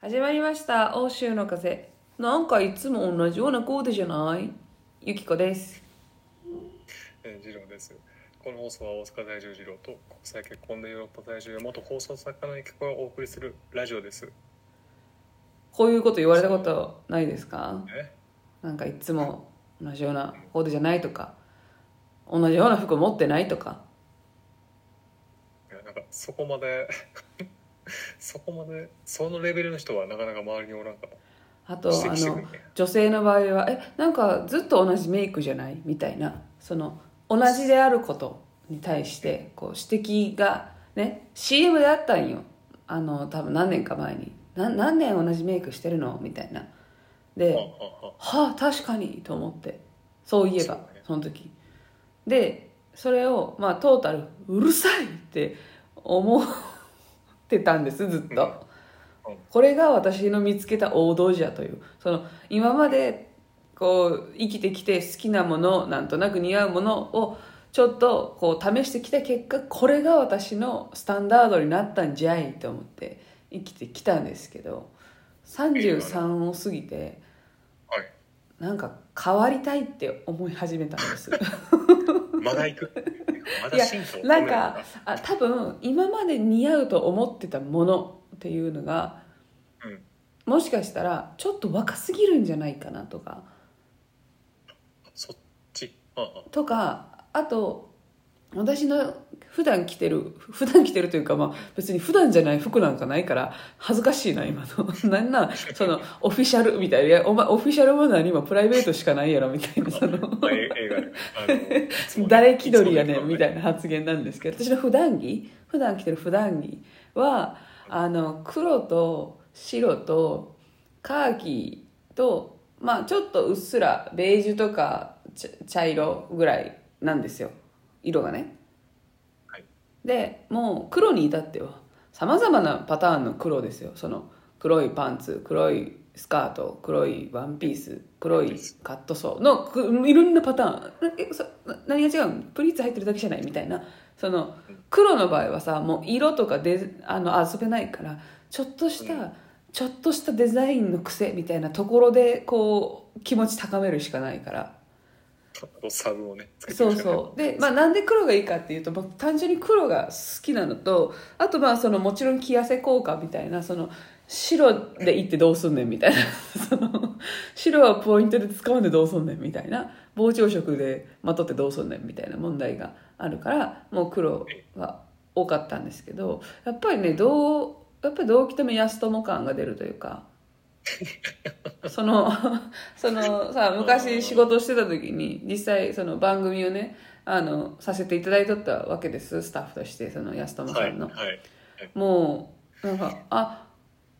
始まりました。欧州の風。なんかいつも同じようなコーデじゃない？ゆきこです。えー、次郎です。この放送は大阪在住次郎と国際結婚でヨーロッパ在住の元放送作家のゆきこがお送りするラジオです。こういうこと言われたことないですか？え？なんかいつも同じようなコーデじゃないとか。同じような服持ってないとか。いやなんかそこまで そこまでそのレベルの人はなかなか周りにおらんかった。あとあの女性の場合はえなんかずっと同じメイクじゃない？みたいな。その同じであることに対してこう指摘がね CM であったんよ。あの多分何年か前に。な何年同じメイクしてるの？みたいな。で、はあ確かに。と思って。そういえばその時。でそれをまあトータルうるさいって思ってたんですずっと、うん。これが私の見つけた王道じゃという。その今までこう生きてきて好きなものなんとなく似合うものをちょっとこう試してきた結果これが私のスタンダードになったんじゃいと思って生きてきたんですけど33を過ぎてはい。なんか変わりたいって思い始めたんですまだ行く？まだ進歩をなんかあ多分今まで似合うと思ってたものっていうのがうん。もしかしたらちょっと若すぎるんじゃないかなとかそっち？とかあと私の普段着てる普段着てるというか、まあ、別に普段じゃない服なんかないから恥ずかしいな今の。なんなんそのオフィシャルみたいな。いやお前オフィシャルも何今プライベートしかないやろみたいなその。誰気取りやねんみたいいな発言なんですけど私の普段着普段着てる普段着はあの黒と白とカーキとまあちょっとうっすらベージュとか茶茶色ぐらいなんですよ色がね。はい。でもう黒に至ってはさまざまなパターンの黒ですよ。その黒いパンツ黒いスカート黒いワンピース黒いカットソーのくいろんなパターン。えそな何が違うの？プリーツ入ってるだけじゃない？みたいな。その黒の場合はさもう色とかであの遊べないからちょっとした、うん。ちょっとしたデザインの癖みたいなところでこう気持ち高めるしかないからサブをね。そうそうで、まあ、なんで黒がいいかっていうと、まあ、単純に黒が好きなのとあとまあそのもちろん着痩せ効果みたいなその白でいってどうすんねんみたいな その白はポイントで使うんでどうすんねんみたいな膨張色でまとってどうすんねんみたいな問題があるからもう黒が多かったんですけどやっぱりねどうやっぱりどう着ても安友感が出るというか その そのさ昔仕事してた時に実際その番組をねあのさせていただいとったわけですスタッフとしてその安友さはい。んの、はい。もうなんかあ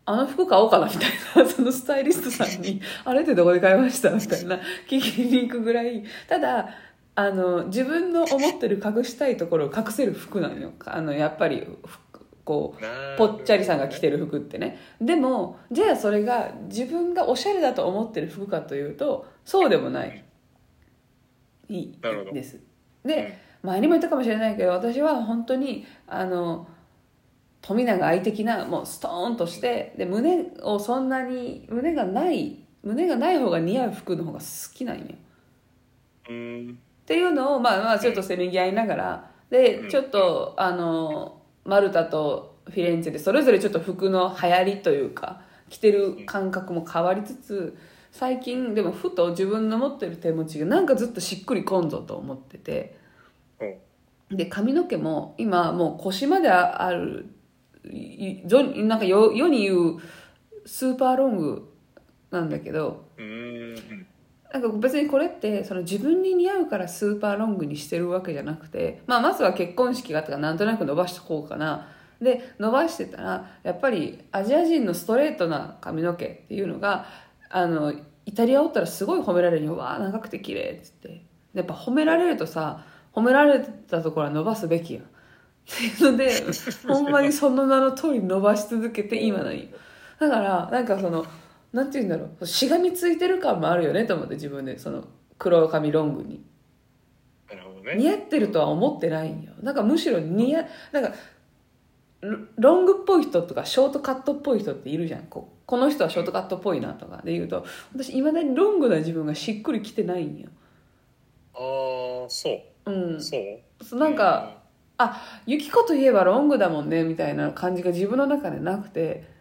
あの服買おうかなみたいな そのスタイリストさんに「あれってどこで買いました?」みたいな聞きに行くぐらいただあの自分の思ってる隠したいところを隠せる服なのよあのやっぱり服こうぽっちゃりさんが着てる服ってね。でもじゃあそれが自分がおしゃれだと思ってる服かというとそうでもない。いい。です。で前にも言ったかもしれないけど私は本当にあの富永愛的なもうストーンとしてで胸をそんなに胸がない胸がない方が似合う服の方が好きなんよ。うーん。っていうのをまあまあちょっとせめぎ合いながらでうん。ちょっとあのマルタとフィレンツェでそれぞれちょっと服の流行りというか着てる感覚も変わりつつ最近でもふと自分の持ってる手持ちがなんかずっとしっくりこんぞと思っててうんで髪の毛も今もう腰まであるなんか世世に言うスーパーロングなんだけど。なんか別にこれってその自分に似合うからスーパーロングにしてるわけじゃなくて、まあ、まずは結婚式があったからなんとなく伸ばしてこうかな。で伸ばしてたらやっぱりアジア人のストレートな髪の毛っていうのがあのイタリアおったらすごい褒められるよ「わあ長くて綺麗っつって。やっぱ褒められるとさ褒められたところは伸ばすべきやん。っていうので ほんまにその名の通り伸ばし続けて今のよだからなんかそのなんて言うんだろう。しがみついてる感もあるよねと思って自分で。その黒髪ロングに。なるほどね。似合ってるとは思ってないんよ。なんかむしろ似合なんかロロングっぽい人とかショートカットっぽい人っているじゃん。こうこの人はショートカットっぽいなとか。で言うと私いまだにロングな自分がしっくりきてないんよ。ああそう。うん。そう？そうなんか、あユキコといえばロングだもんねみたいな感じが自分の中でなくて。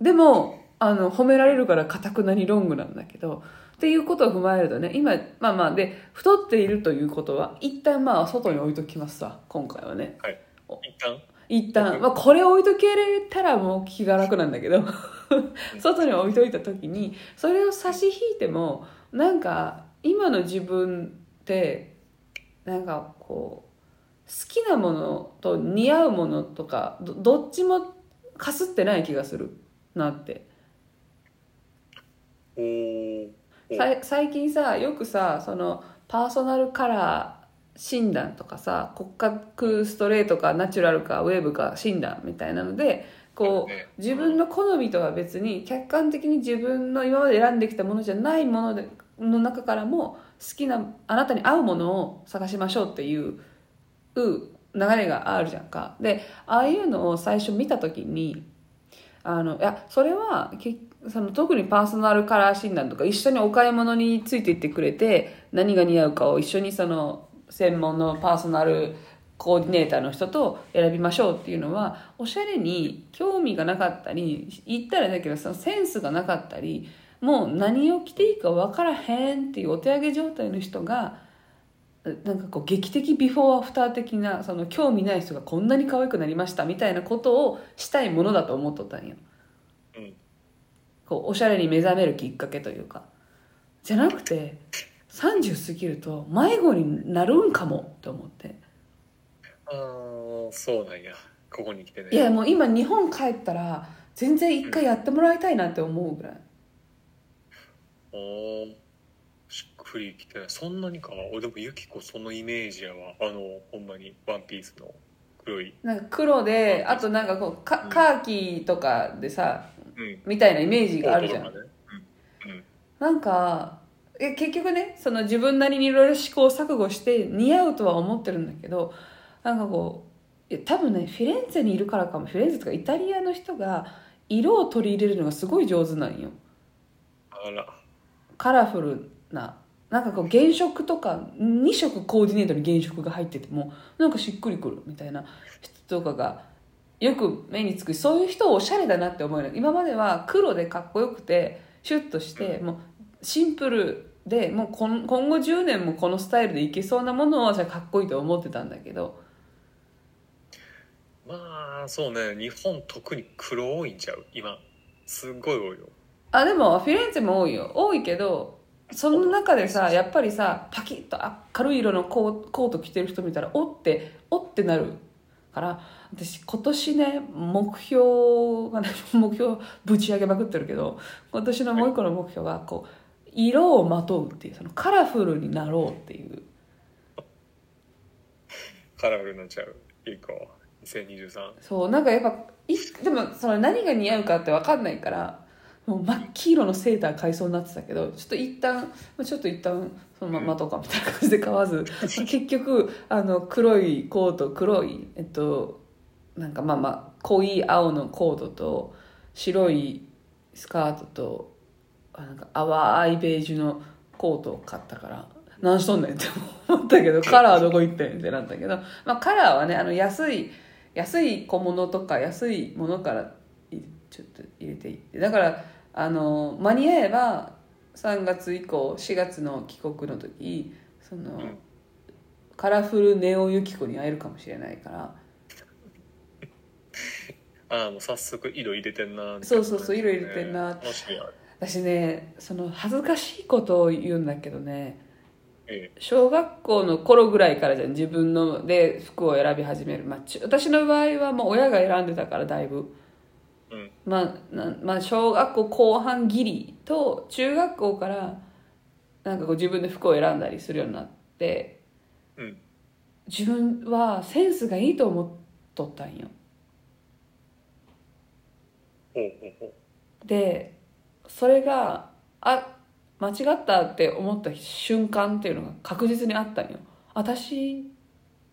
でもあの褒められるからかたくなにロングなんだけどっていうことを踏まえるとね今まあまあで太っているということは一旦まあ外に置いときますわ今回はね。はい。一旦？一旦、まあ、これ置いとけれたらもう気が楽なんだけど外に置いといた時にそれを差し引いてもなんか今の自分ってなんかこう好きなものと似合うものとかどどっちもかすってない気がするなってさい最近さよくさそのパーソナルカラー診断とかさ骨格ストレートかナチュラルかウェーブか診断みたいなのでこねう自分の好みとは別に客観的に自分の今まで選んできたものじゃないものでの中からも好きなあなたに合うものを探しましょうっていうう流れがあるじゃんか。でああいうのを最初見た時にあのいやそれはけその特にパーソナルカラー診断とか一緒にお買い物についていってくれて何が似合うかを一緒にその専門のパーソナルコーディネーターの人と選びましょうっていうのはおしゃれに興味がなかったり言ったらだけどそのセンスがなかったりもう何を着ていいか分からへんっていうお手上げ状態の人がなんかこう劇的ビフォーアフター的なその興味ない人がこんなに可愛くなりましたみたいなことをしたいものだと思っとったんよ。うん。こうおしゃれに目覚めるきっかけというか。じゃなくて30過ぎると迷子になるんかもって思って。ああそうなんや。ここに来てね。いやもう今日本帰ったら全然一回やってもらいたいなって思うぐらい。おーしっくりきてないそんなにか？俺でもユキコそのイメージやわ。あのほんまにワンピースの黒い。なんか黒であとなんかこうカうん。カーキとかでさうん。みたいなイメージがあるじゃん。ね。うん。うん。なんかえ結局ねその自分なりにいろいろ試行錯誤して似合うとは思ってるんだけどなんかこういや多分ねフィレンツェにいるからかも。フィレンツェとかイタリアの人が色を取り入れるのがすごい上手なんよ。あら。カラフルななんかこう原色とか2色コーディネートに原色が入っててもなんかしっくりくるみたいな人とかがよく目につく。そういう人をおしゃれだなって思える今までは黒でかっこよくてシュッとしてもうシンプルでもう今後10年もこのスタイルでいけそうなものをじゃあかっこいいと思ってたんだけど。まあそうね。日本特に黒多いんちゃう？今。すっごい多いよ。あでもフィレンツェも多いよ。多いけどその中でさやっぱりさパキッと明るい色のコーコート着てる人見たらおっておってなる。から私今年ね目標がね 目標ぶち上げまくってるけど今年のもう一個の目標がこう色をまとうっていうそのカラフルになろうっていう。カラフルになっちゃう。いいか2023そうなんかやっぱいでもその何が似合うかって分かんないからもう真っ黄色のセーター買いそうになってたけどちょっと一旦まあちょっと一旦そのままとかみたいな感じで買わず 結局あの黒いコート黒いえっとなんかまあまあ濃い青のコートと白いスカートとあなんか淡いベージュのコートを買ったから何しとんねんって思ったけど カラーどこ行ってんってなったけど、まあ、カラーはねあの安い安い小物とか安いものからいちょっと入れていってだからあの間に合えば3月以降4月の帰国の時その、んカラフルネオユキコに会えるかもしれないから。ああもう早速色入れてんなそうそうそう色入れてんな私ねその恥ずかしいことを言うんだけどねえ小学校の頃ぐらいからじゃん自分ので服を選び始める、まあ、ち私の場合はもう親が選んでたからだいぶ。えうん。まあなまあ、小学校後半ギリと中学校からなんかこう自分で服を選んだりするようになってうん。自分はセンスがいいと思っとったんよ。ほうほうほう。でそれがあ間違ったって思った瞬間っていうのが確実にあったんよ。私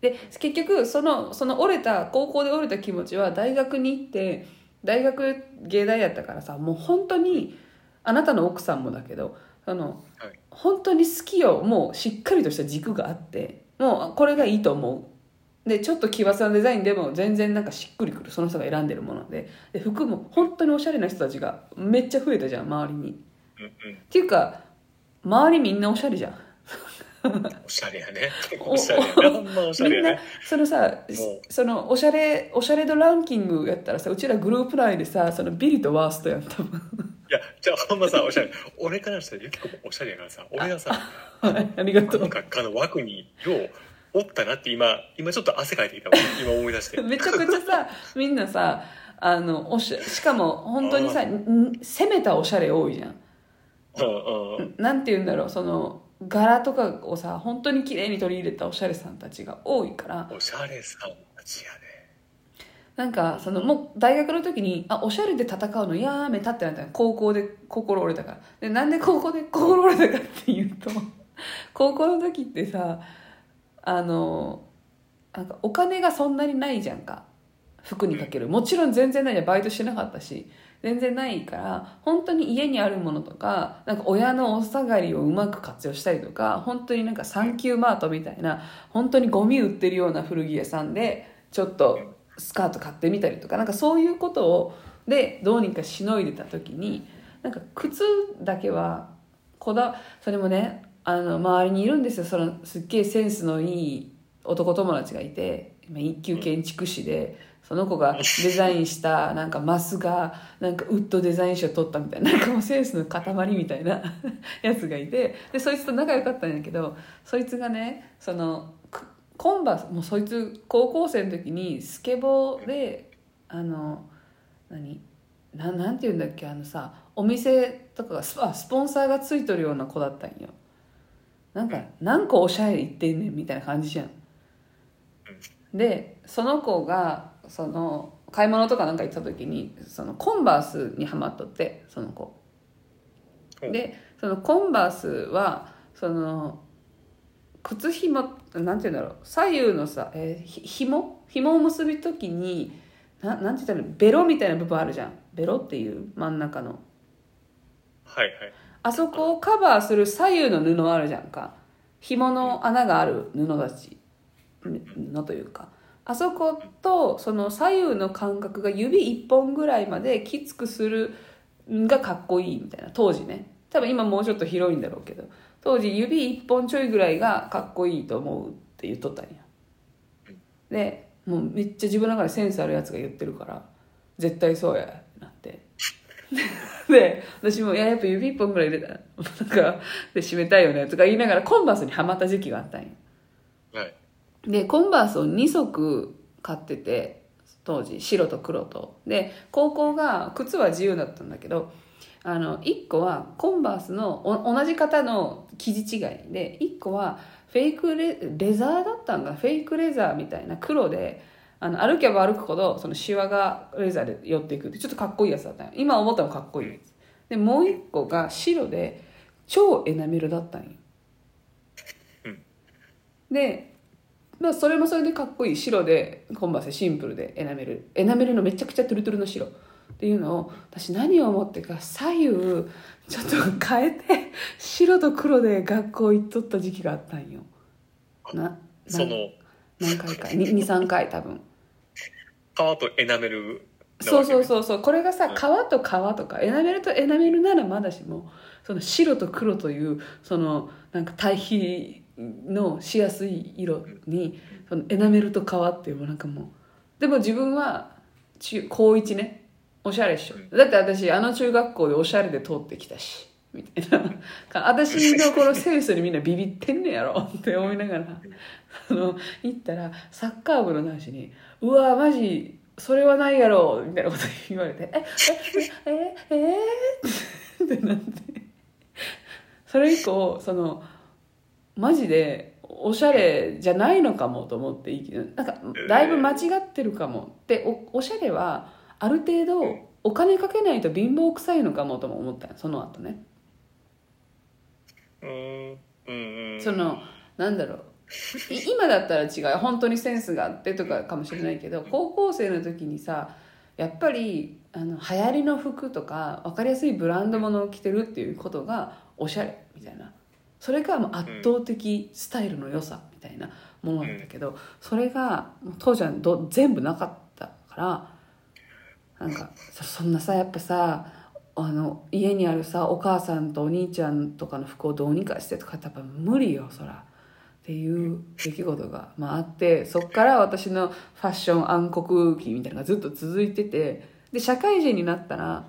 で結局そのその折れた高校で折れた気持ちは大学に行って大学芸大やったからさもう本当にあなたの奥さんもだけどあのはい。本当に好きよ。もうしっかりとした軸があってもうこれがいいと思う。でちょっと奇抜なデザインでも全然なんかしっくりくる。その人が選んでるもので。で服も本当におしゃれな人たちがめっちゃ増えたじゃん周りに。うんうん。っていうか周りみんなおしゃれじゃん おしゃれやね。おおしゃれやね。ほんまおしゃみんなれやねそのさそのおしゃれおしゃれ度ランキングやったらさうちらグループ内でさそのビリとワーストやん多分。いやじゃあほんまさおしゃれ。俺からしたらゆきこもおしゃれやからさ俺がさはいありがとなんうかあの枠にようおったなって今今ちょっと汗かいてきたわ。今思い出して。めちゃくちゃさみんなさあのおししかも本当にさん攻めたおしゃれ多いじゃん。うんうん。なんて言うんだろうその柄とかをさ本当に綺麗に取り入れたおしゃれさんたちが多いからおしゃれさんたちやね。なんかそのもう大学の時にあおしゃれで戦うのやめたってなったの。高校で心折れたから。でなんで高校で心折れたかっていうと 高校の時ってさあのなんかお金がそんなにないじゃんか。服にかける。もちろん全然ないじゃん。バイトしてなかったし全然ないから本当に家にあるものとかなんか親のお下がりをうまく活用したりとか本当になんかサンキューマートみたいな本当にゴミ売ってるような古着屋さんでちょっとスカート買ってみたりとかなんかそういうことをでどうにかしのいでた時になんか靴だけはこだそれもねあの周りにいるんですよ。そのすっげえセンスのいい男友達がいて一級建築士でその子がデザインしたなんかマスがなんかウッドデザイン賞取ったみたいななんかもうセンスの塊みたいな やつがいてでそいつと仲良かったんだけどそいつがねそのコンバースもうそいつ高校生の時にスケボーであの何ななんて言うんだっけあのさお店とかがスあスポンサーがついとるような子だったんよ。なんか何個おしゃれ言ってんねんみたいな感じじゃん。でその子がその買い物とかなんか行った時にそのコンバースにハマっとってその子。でそのコンバースはその靴ひもなんて言うんだろう左右のさ、えー、ひ紐？紐を結ぶ時にななんて言ったらベロみたいな部分あるじゃん。ベロっていう真ん中の。はいはい。あそこをカバーする左右の布あるじゃんか。紐の穴がある布たち。布というかあそことその左右の間隔が指一本ぐらいまできつくするがかっこいいみたいな。当時ね。多分今もうちょっと広いんだろうけど。当時指一本ちょいぐらいがかっこいいと思うって言っとったんや。でもうめっちゃ自分の中でセンスあるやつが言ってるから絶対そうやってなって。で私も「いややっぱ指一本ぐらい入れた。なんかで締めたいよね」とか言いながらコンバースにはまった時期があったんよはい。でコンバースを2足買ってて当時白と黒と。で高校が靴は自由だったんだけどあの1個はコンバースのお同じ型の生地違いで1個はフェイクレレザーだったんかなフェイクレザーみたいな黒であの歩けば歩くほどそのシワがレザーで寄っていくってちょっとかっこいいやつだった今思ったのかっこいいやつ。でもう1個が白で超エナメルだったんよ。でまあそれもそれでかっこいい白でコンバースシンプルでエナメルエナメルのめちゃくちゃトゥルトゥルの白。っていうのを私何を思ってか左右ちょっと変えて白と黒で学校行っとった時期があったんよ。ななその何回か。23回多分。皮とエナメルそうそううそうそう。これがさうん。皮と皮とかエナメルとエナメルならまだしもその白と黒というそのなんか対比のしやすい色にそのエナメルと皮っていうもうなんかもうでも自分は中高一ね。おしゃれっしょ。だって私あの中学校でおしゃれで通ってきたしみたいな。私のこのセンスにみんなビビってんねやろ。って思いながら。あの行ったらサッカー部の男子に「うわマジそれはないやろ」みたいなこと言われて「ええええええってなってそれ以降そのマジでおしゃれじゃないのかもと思ってなんかだいぶ間違ってるかもでおおしゃれはある程度お金かけないと貧乏臭いのかもとも思ったよその後ね。うん。うんうん。そのなんだろう。い今だったら違う。本当にセンスがあってとかかもしれないけど高校生の時にさやっぱりあの流行りの服とか分かりやすいブランド物を着てるっていうことがおしゃれみたいなそれがもう圧倒的スタイルの良さみたいなものなんだけど、それが当時はど全部なかったからなんかそそんなさやっぱさあの家にあるさお母さんとお兄ちゃんとかの服をどうにかしてとかってやっぱ無理よそら。っていう出来事が、まあ、あってそっから私のファッション暗黒期みたいなのがずっと続いててで社会人になったら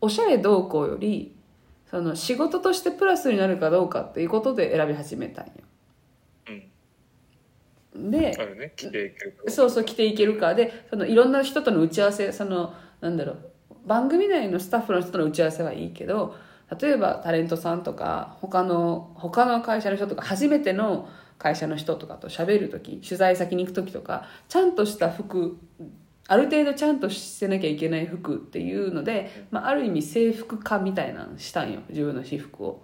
おしゃれどうこうよりその仕事としてプラスになるかどうかっていうことで選び始めたんよ。うん。であるね。着ていけるかそうそう着ていけるか。でそのいろんな人との打ち合わせそのなんだろう。番組内のスタッフの人との打ち合わせはいいけど例えばタレントさんとか他の他の会社の人とか初めての会社の人とかと喋る時取材先に行く時とかちゃんとした服ある程度ちゃんとしてなきゃいけない服っていうので、まあ、ある意味制服化みたいなのしたんよ自分の私服を。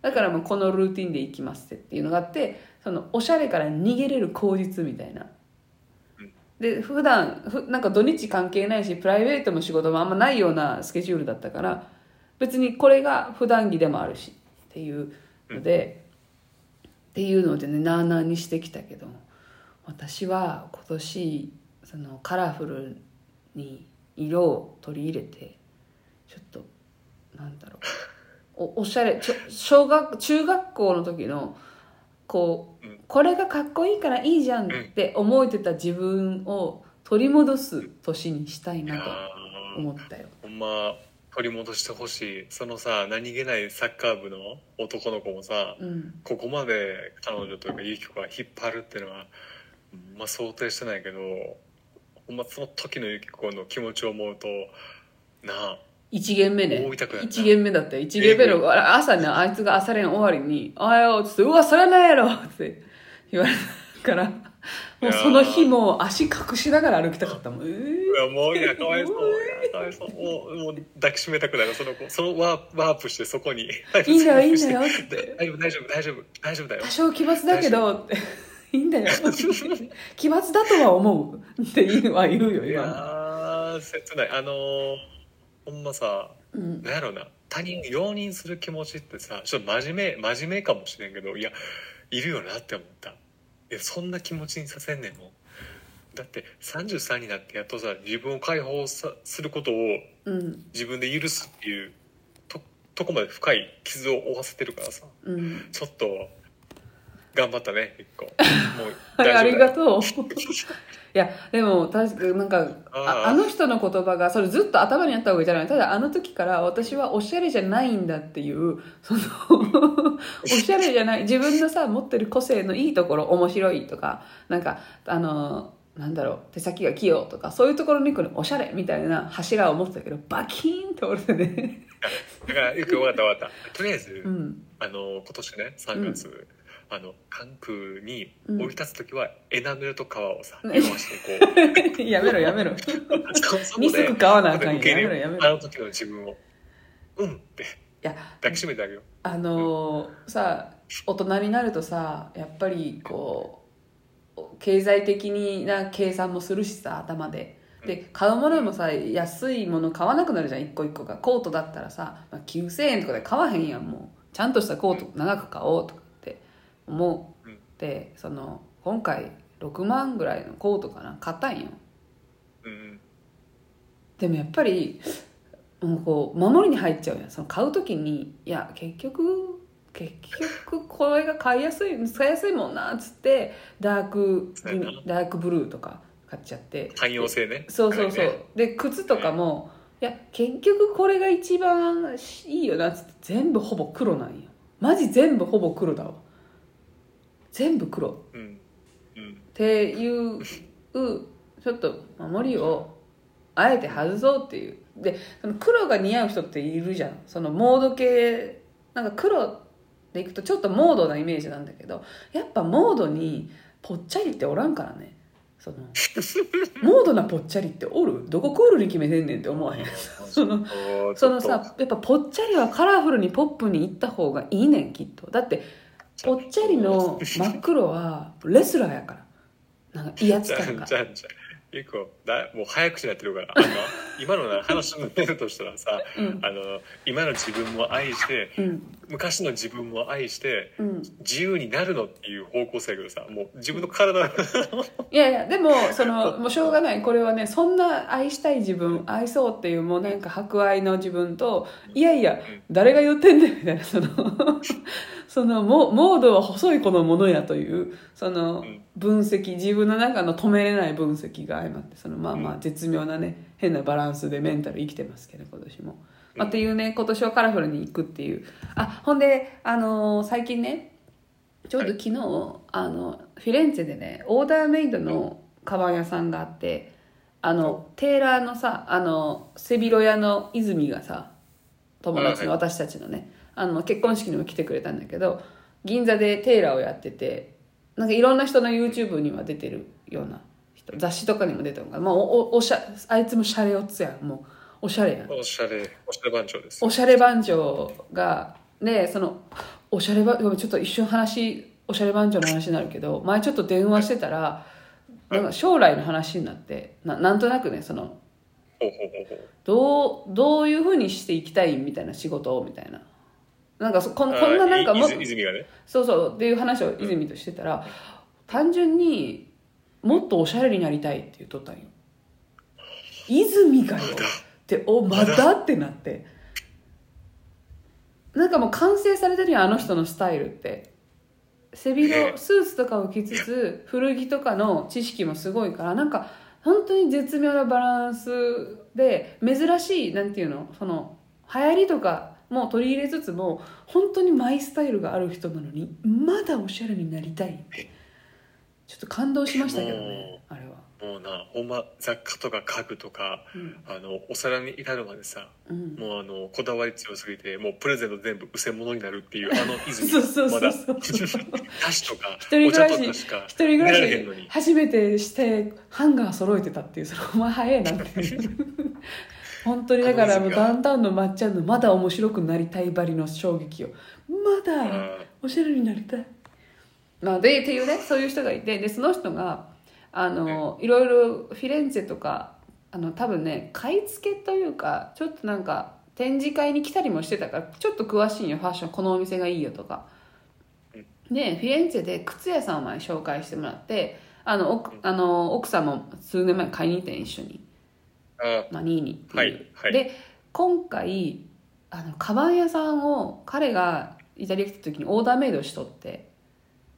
だからもうこのルーティンで行きますっていうのがあってそのおしゃれから逃げれる口実みたいな。で普段ふなんか土日関係ないしプライベートも仕事もあんまないようなスケジュールだったから別にこれが普段着でもあるしっていうので、っていうのでねなあなあにしてきたけど私は今年そのカラフルに色を取り入れてちょっとなんだろう。おおしゃれ。ちょ小学中学校の時のこううん。これがかっこいいからいいじゃんって思えてた自分を取り戻す年にしたいなとー。思ったよ。ほんま取り戻してほしい。そのさ何気ないサッカー部の男の子もさうん。ここまで彼女というかユキコが引っ張るっていうのはまあ想定してないけどほんまその時のユキコの気持ちを思うとなあ一限目ね。限目だったよ。一限目のあ朝ねあいつが朝練終わりに「おはよう」っつって「うわそれなんやろ」って言われたからもうその日も足隠しながら歩きたかったもん。えいやもういやかわいそうかわいそう。もうもう抱きしめたくなるその子。そのワーワープしてそこにいいんだよいいんだよって。大丈夫大丈夫大丈夫大丈夫だよ。多少奇抜だけどっていいんだよ。奇抜だとは思う。っていうは言うよいや今ー切ない。あのーほんまさうん。なんやろな。他人を容認する気持ちってさちょっと真面目真面目かもしれんけどいやいるよなって思った。いやそんな気持ちにさせんねんもん。だって33になってやっとさ自分を解放さすることをうん。自分で許すっていうととこまで深い傷を負わせてるからさ。うん。ちょっと頑張ったね一個。もう はいありがとう。いやでも確かなんかああの人の言葉がそれずっと頭にあったわけじゃない？ただあの時から私はおしゃれじゃないんだっていうその おしゃれじゃない自分のさ持ってる個性のいいところ面白いとかなんかあのなんだろう手先が器用とかそういうところに来るおしゃれみたいな柱を持ってたけどバキーンと折れてね。だからよく分かった分かった。とりあえず、うん。あの今年ね3月、あの関空に降り立つ時はエナメルと革をさうん。用意していこう。やめろやめろ。そそこでリスク買わなあかんやめろやめろ。あの時の自分をうんっていや抱きしめてあげよう。あのーさ大人になるとさやっぱりこう経済的な計算もするしさ頭で。で買うものもさ安いもの買わなくなるじゃん。一個一個が。コートだったらさ、まあ、9000円とかで買わへんやんもう。ちゃんとしたコート長く買おうとかって思ううんでその今回6万ぐらいのコートかな？買ったんよ。うんでもやっぱりもうこう守りに入っちゃうやん。その買う時にいや結局結局これが買いやすい使いやすいもんなっつってダークダークブルーとか買っちゃって。汎用性ね。そうそうそう、で靴とかもいや結局これが一番いいよなっつって全部ほぼ黒なんよ。マジ全部ほぼ黒だわ全部黒。うんうんっていうちょっと守りをあえて外そうっていう。でその黒が似合う人っているじゃん。そのモード系なんか黒でいくとちょっとモードなイメージなんだけどやっぱモードにぽっちゃりっておらんからね。その モードなぽっちゃりっておる？どこクールに決めてんねんって思わへん？そのそのさやっぱぽっちゃりはカラフルにポップにいった方がいいねんきっと。だってぽっちゃりの真っ黒はレスラーやから。なんか威圧感が。んじゃんじゃん結構だもう早口になってるから。あの今のな話のメールとしたらさうん。あの今の自分も愛してうん。昔の自分も愛してうん。自由になるのっていう方向性やけどさもう自分の体。いやいやでもそのもうしょうがない。これはねそんな愛したい自分愛そうっていうもうなんか博愛の自分といやいや誰が言ってんねんみたいなそのそのモモードは細い子のものやというそのうん。分析自分の中の止めれない分析が相まってそのまあまあうん。絶妙なね変なバランスでメンタル生きてますけど今年も。まあ、っていうね今年はカラフルに行くっていう。あほんで、あのー最近ねちょうど昨日、あのフィレンツェでねオーダーメイドのカバン屋さんがあってあのテーラーのさあの背広屋の泉がさ友達のは私たちのねあの結婚式にも来てくれたんだけど銀座でテーラーをやっててなんかいろんな人の YouTube には出てるような人雑誌とかにも出てるから、まあ、おおおしゃあいつもシャレオツやん。もうおしゃれやん。おしゃれおしゃれ番長です。おしゃれ番長がねそのおしゃれ番ごめんちょっと一瞬話おしゃれ番長の話になるけど前ちょっと電話してたらなんか将来の話になってななんとなくねそのどうどういうふうにしていきたいみたいな仕事をみたいななんかそこんこんななんかも泉泉がね。そうそうっていう話を泉としてたら単純にもっとおしゃれになりたいって言っとったんよ。泉がよっておまだ？ってなって。なんかもう完成されてるやんあの人のスタイルって。背広ねスーツとかを着つつ古着とかの知識もすごいからなんか本当に絶妙なバランスで珍しいなんていうのその流行りとかも取り入れつつも本当にマイスタイルがある人なのにまだおしゃれになりたい。ってちょっと感動しましたけどねあれは。もうなほんま雑貨とか家具とかうん。あのお皿に至るまでさうん。もうあのこだわり強すぎてもうプレゼント全部うせ物になるっていうあの 泉そうそうそうまだ。そう菓子とかお茶とかしか一人暮らし初めてしてハンガー揃えてたっていうそれお前早いなっていう本当にだからもうダウンタウンのまっちゃんのまだ面白くなりたいばりの衝撃を。まだあおしゃれになりたい。まあでっていうねそういう人がいてでその人があのいろいろフィレンツェとかあの多分ね買い付けというかちょっとなんか展示会に来たりもしてたからちょっと詳しいよファッションこのお店がいいよとか。でフィレンツェで靴屋さんを前に紹介してもらってあの奥あの奥さんも数年前買いに行ってん一緒に、あまあ、ニーニっていう、はいはい。で今回あのカバン屋さんを彼がイタリア来た時にオーダーメイドしとって、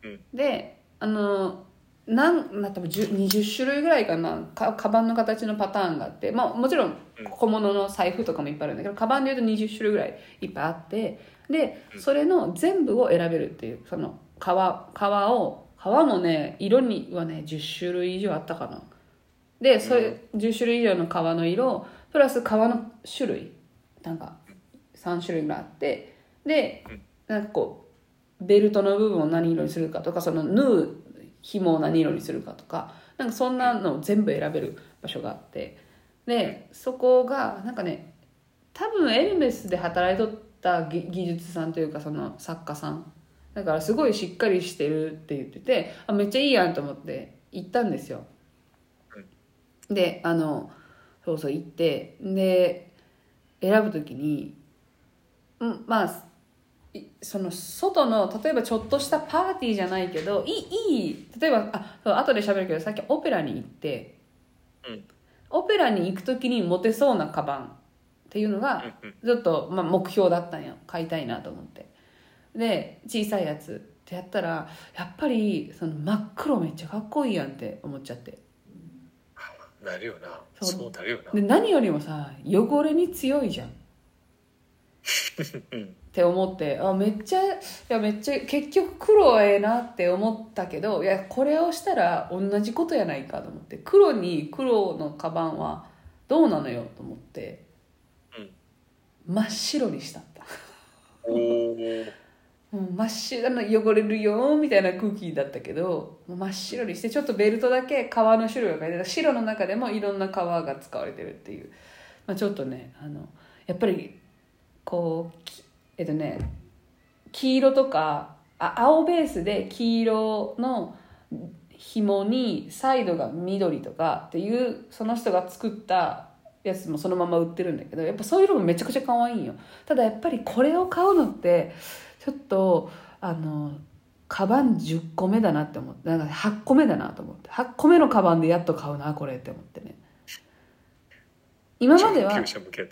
うん。であのなんな多分10 20種類ぐらいかな。かカバンの形のパターンがあって、まあ、もちろんうん。小物の財布とかもいっぱいあるんだけどカバンでいうと20種類ぐらいいっぱいあって。でうん。それの全部を選べるっていうその革革を革もね色にはね10種類以上あったかなでそれ10種類以上の革の色プラス革の種類。なんか3種類ぐらいあって。でなんかこうベルトの部分を何色にするかとかその縫う紐を何色にするかとかなんかそんなのを全部選べる場所があって。でそこがなんかね多分エルメスで働いとった技技術さんというかその作家さん。だからすごいしっかりしてるって言っててあめっちゃいいやんと思って行ったんですよであのそうそう行ってで選ぶ時にうんまあいその外の例えばちょっとしたパーティーじゃないけどいいいい例えばあそう後で喋るけどさっきオペラに行って、うん。オペラに行く時にモテそうなカバンっていうのがちょっと、まあ、目標だったんよ。買いたいなと思って。で小さいやつってやったらやっぱりその真っ黒めっちゃかっこいいやんって思っちゃってなるよな。そう。なるよな。で何よりもさ汚れに強いじゃん。う んって思ってあめっちゃいやめっちゃ結局黒はええなって思ったけどいやこれをしたら同じことやないかと思って黒に黒のカバンはどうなのよと思って、真っ白にした。ったおおもう真っ白な汚れるよみたいな空気だったけど真っ白にしてちょっとベルトだけ革の種類が書いてた。白の中でもいろんな革が使われてるっていう、まあ、ちょっとねあのやっぱりこうえっとね黄色とかあ青ベースで黄色の紐にサイドが緑とかっていうその人が作ったやつもそのまま売ってるんだけどやっぱそういうのもめちゃくちゃ可愛いんよ。ただやっぱりこれを買うのってちょっとあのカバン10個目だなって思ってなんか8個目だなと思って。8個目のカバンでやっと買うなこれって思ってね。今までは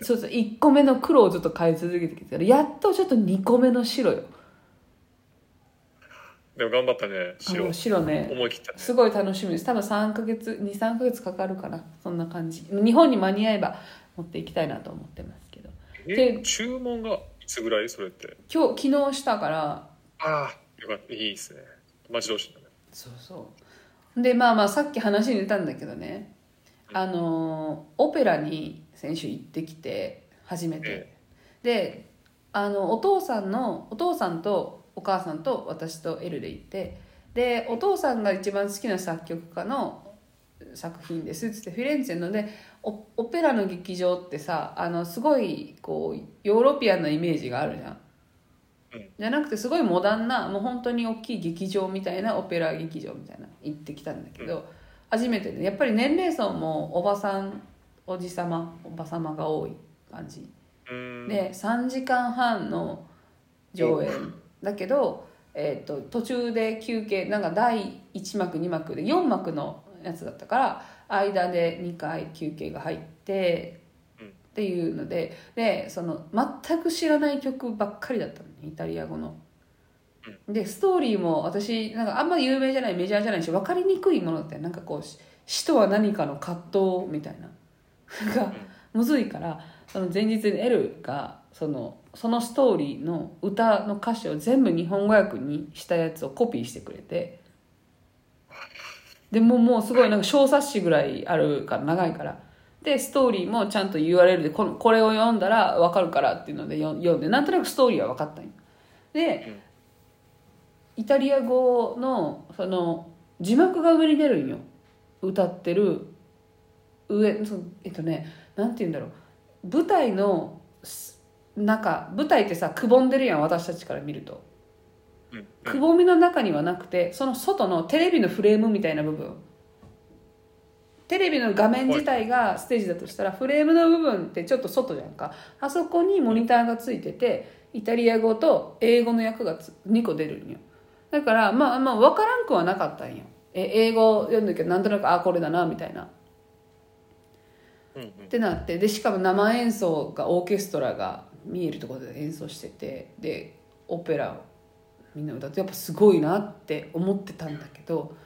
そうそう1個目の黒をずっと買い続けてきてやっとちょっと2個目の白よでも頑張ったね。あ白の白ね。思い切ったね。すごい楽しみです。多分3ヶ月23ヶ月かかるかな。そんな感じ。日本に間に合えば持っていきたいなと思ってますけど。えで注文がいつぐらい？それって。今日昨日したから。ああよかった。いいですね。待ち遠しいんだね。そうそう。でまあまあさっき話に出たんだけどね。あのオペラに先週行ってきて初めて。えであのお父さんのお父さんとお母さんと私とエルで行ってでお父さんが一番好きな作曲家の作品ですっつってフィレンツェのでオオペラの劇場ってさあのすごいこうヨーロピアンなイメージがあるじゃん、うん。じゃなくてすごいモダンなもう本当に大きい劇場みたいなオペラ劇場みたいな行ってきたんだけど、初めてでやっぱり年齢層もおばさんおじさまおばさまが多い感じ。で3時間半の上演。だけど、えー、と途中で休憩なんか第1幕2幕で4幕のやつだったから間で2回休憩が入ってうんっていうのででその全く知らない曲ばっかりだったのねイタリア語の。でストーリーも私なんかあんま有名じゃないメジャーじゃないし分かりにくいものだったよなんかこうし死とは何かの葛藤みたいな。がむずいからその前日にエルがそのそのストーリーの歌の歌詞を全部日本語訳にしたやつをコピーしてくれてでもうもうすごいなんか小冊子ぐらいあるから長いからでストーリーもちゃんと URL でこのこれを読んだら分かるからっていうので読読んでなんとなくストーリーは分かったんよ。で、イタリア語のその字幕が上に出るんよ。歌ってる上そのえっとねなんて言うんだろう。舞台のす中舞台ってさくぼんでるやん私たちから見ると。うんくぼみの中にはなくてその外のテレビのフレームみたいな部分。テレビの画面自体がステージだとしたらフレームの部分ってちょっと外じゃんか。あそこにモニターがついててイタリア語と英語の訳がつ2個出るんよ。だからまあまあ分からんくはなかったんよ。え英語読んだけどなんとなくあこれだなみたいな。ってなってでしかも生演奏がオーケストラが見えるところで演奏しててでオペラをみんな歌ってやっぱすごいなって思ってたんだけど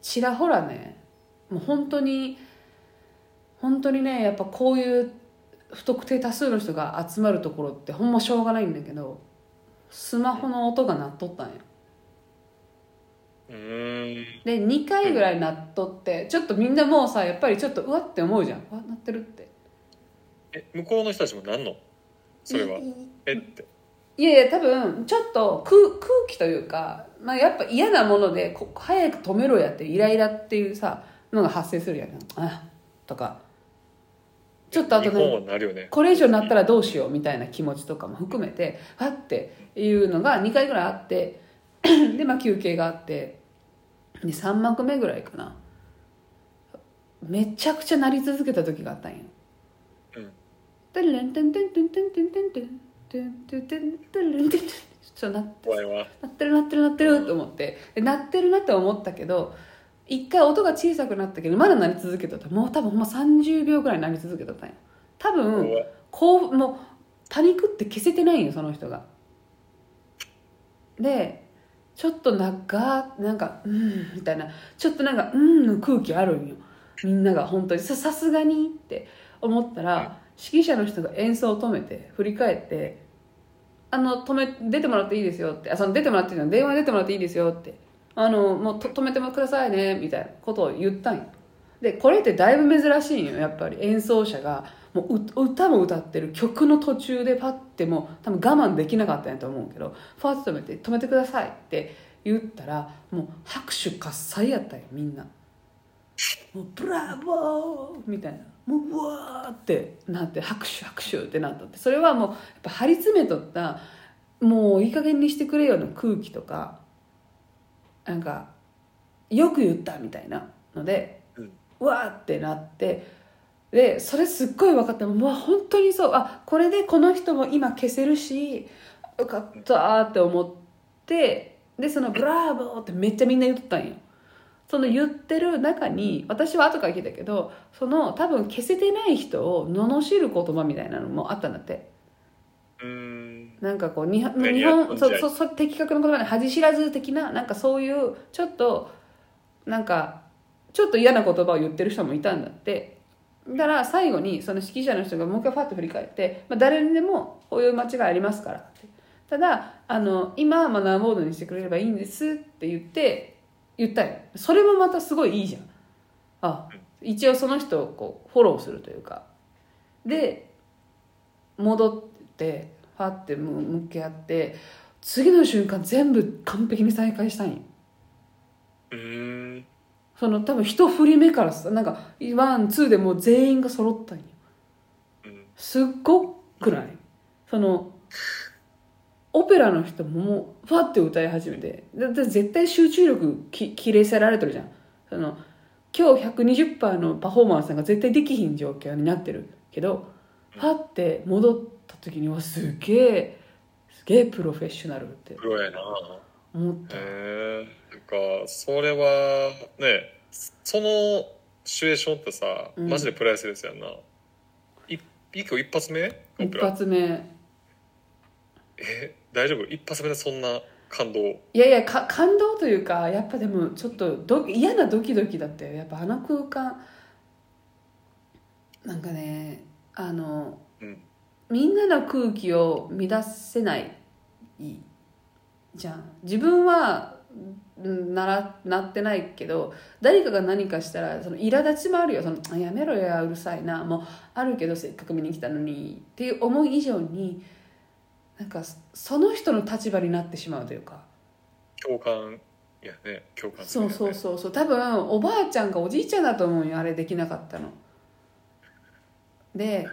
ちらほらねもう本当に本当にねやっぱこういう不特定多数の人が集まるところってほんましょうがないんだけどスマホの音が鳴っとったんよ。うーん。で2回ぐらい鳴っとってちょっとみんなもうさやっぱりちょっとうわって思うじゃん。うわ鳴ってるって。え向こうの人たちもなんの？それは。い。えっていやいや多分ちょっと空空気というか、まあ、やっぱ嫌なものでこ早く止めろやってイライラっていうさのが発生するやん。あとか。ちょっとあとね。これ以上になったらどうしようみたいな気持ちとかも含めてはっていうのが2回ぐらいあって で、まあ、休憩があってで3幕目ぐらいかな。めちゃくちゃ鳴り続けた時があったんよ。うん。テンレンテンテンテンテンテンテンテンテンテンテンテンレンテンテンちょっとなって怖いわ。鳴ってる鳴ってる鳴ってると思って。で鳴ってるなって思ったけど一回音が小さくなったけどまだ鳴り続けとった。もう多分ほんま30秒ぐらい鳴り続けとったんや多分怖い。こうもうパニックって消せてないんよその人が。でちょっと長なんかうんみたいな。ちょっとなんかうんの空気あるんよ。みんなが本当に。ささすがにって思ったら指揮者の人が演奏を止めて振り返ってあの止め出てもらっていいですよって。あその出てもらっていいの？電話出てもらっていいですよって。あのもうと止めてもくださいねみたいなことを言ったんよ。でこれってだいぶ珍しいんよやっぱり。演奏者が。もうう歌も歌ってる曲の途中でパッてもう多分我慢できなかったんやと思うけどファーッと止めて「止めてください」って言ったらもう拍手喝采やったんよみんな。もうブラボーみたいな。もううわーってなって拍手拍手ってなったって。それはもうやっぱ張り詰めとったもういい加減にしてくれよの空気とかなんかよく言ったみたいなので、うわーってなってでそれすっごい分かった。もうわ本当にそう。あこれでこの人も今消せるしよかったーって思ってでその「ブラーボー!」ってめっちゃみんな言ってたんよその言ってる中に私は後から聞いたけどその多分消せてない人を罵る言葉みたいなのもあったんだって。うーん。なんかこう日本何日本やそうそうそう的確な言葉で恥知らず的ななんかそういうちょっとなんかちょっと嫌な言葉を言ってる人もいたんだって。だから最後にその指揮者の人がもう一回ファッと振り返って、まあ、誰にでもこういう間違いありますからって。ただあの今はマナーモードにしてくれればいいんですって言って言ったよ。それもまたすごいいいじゃん。あ一応その人をこうフォローするというか。で戻ってファって向向き合って次の瞬間全部完璧に再開したんよ。うーん。その多分一振り目からさなんかワンツーでもう全員が揃ったんよ。うん。すっごくない？そのオペラの人もファって歌い始めてだって絶対集中力き切れせられてるじゃん。その今日120%のパフォーマンスが絶対できひん状況になってるけどファって戻った時にはすげえすげえプロフェッショナルってプロやな。思った。へえなんかそれはねそのシチュエーションってさ、うん。マジでプライスですやんな。い一個一発目？オ一発目。え？大丈夫？一発目でそんな感動いやいやか感動というかやっぱでもちょっとど嫌なドキドキだったよ。やっぱあの空間。なんかねあのうん。みんなの空気を乱せないじゃん。自分はうんならなってないけど誰かが何かしたらその苛立ちもあるよ。そのあやめろやうるさいな。もうあるけどせっかく見に来たのに。っていう思い以上になんかその人の立場になってしまうというか。共感やね。共感ね。そうそうそうそう。多分おばあちゃんかおじいちゃんだと思うよ。あれできなかったの。で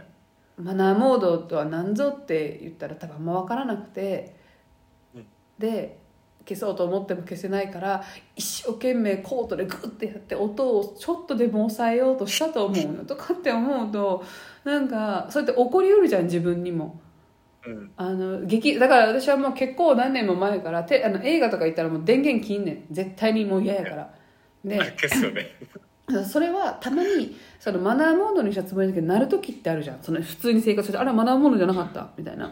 マナーモードとは何ぞって言ったら多分あんま分からなくて、うん。で消そうと思っても消せないから一生懸命コートでグッてやって音をちょっとでも抑えようとしたと思うの。とかって思うとなんかそうやって起こりうるじゃん自分にも。うん。あの劇だから私はもう結構何年も前からてあの映画とか行ったらもう電源切んねん。絶対にもう嫌やから。で それはたまにそのマナーモードにしたつもりだけどなる時ってあるじゃん。その普通に生活してあれマナーモードじゃなかった。みたいな。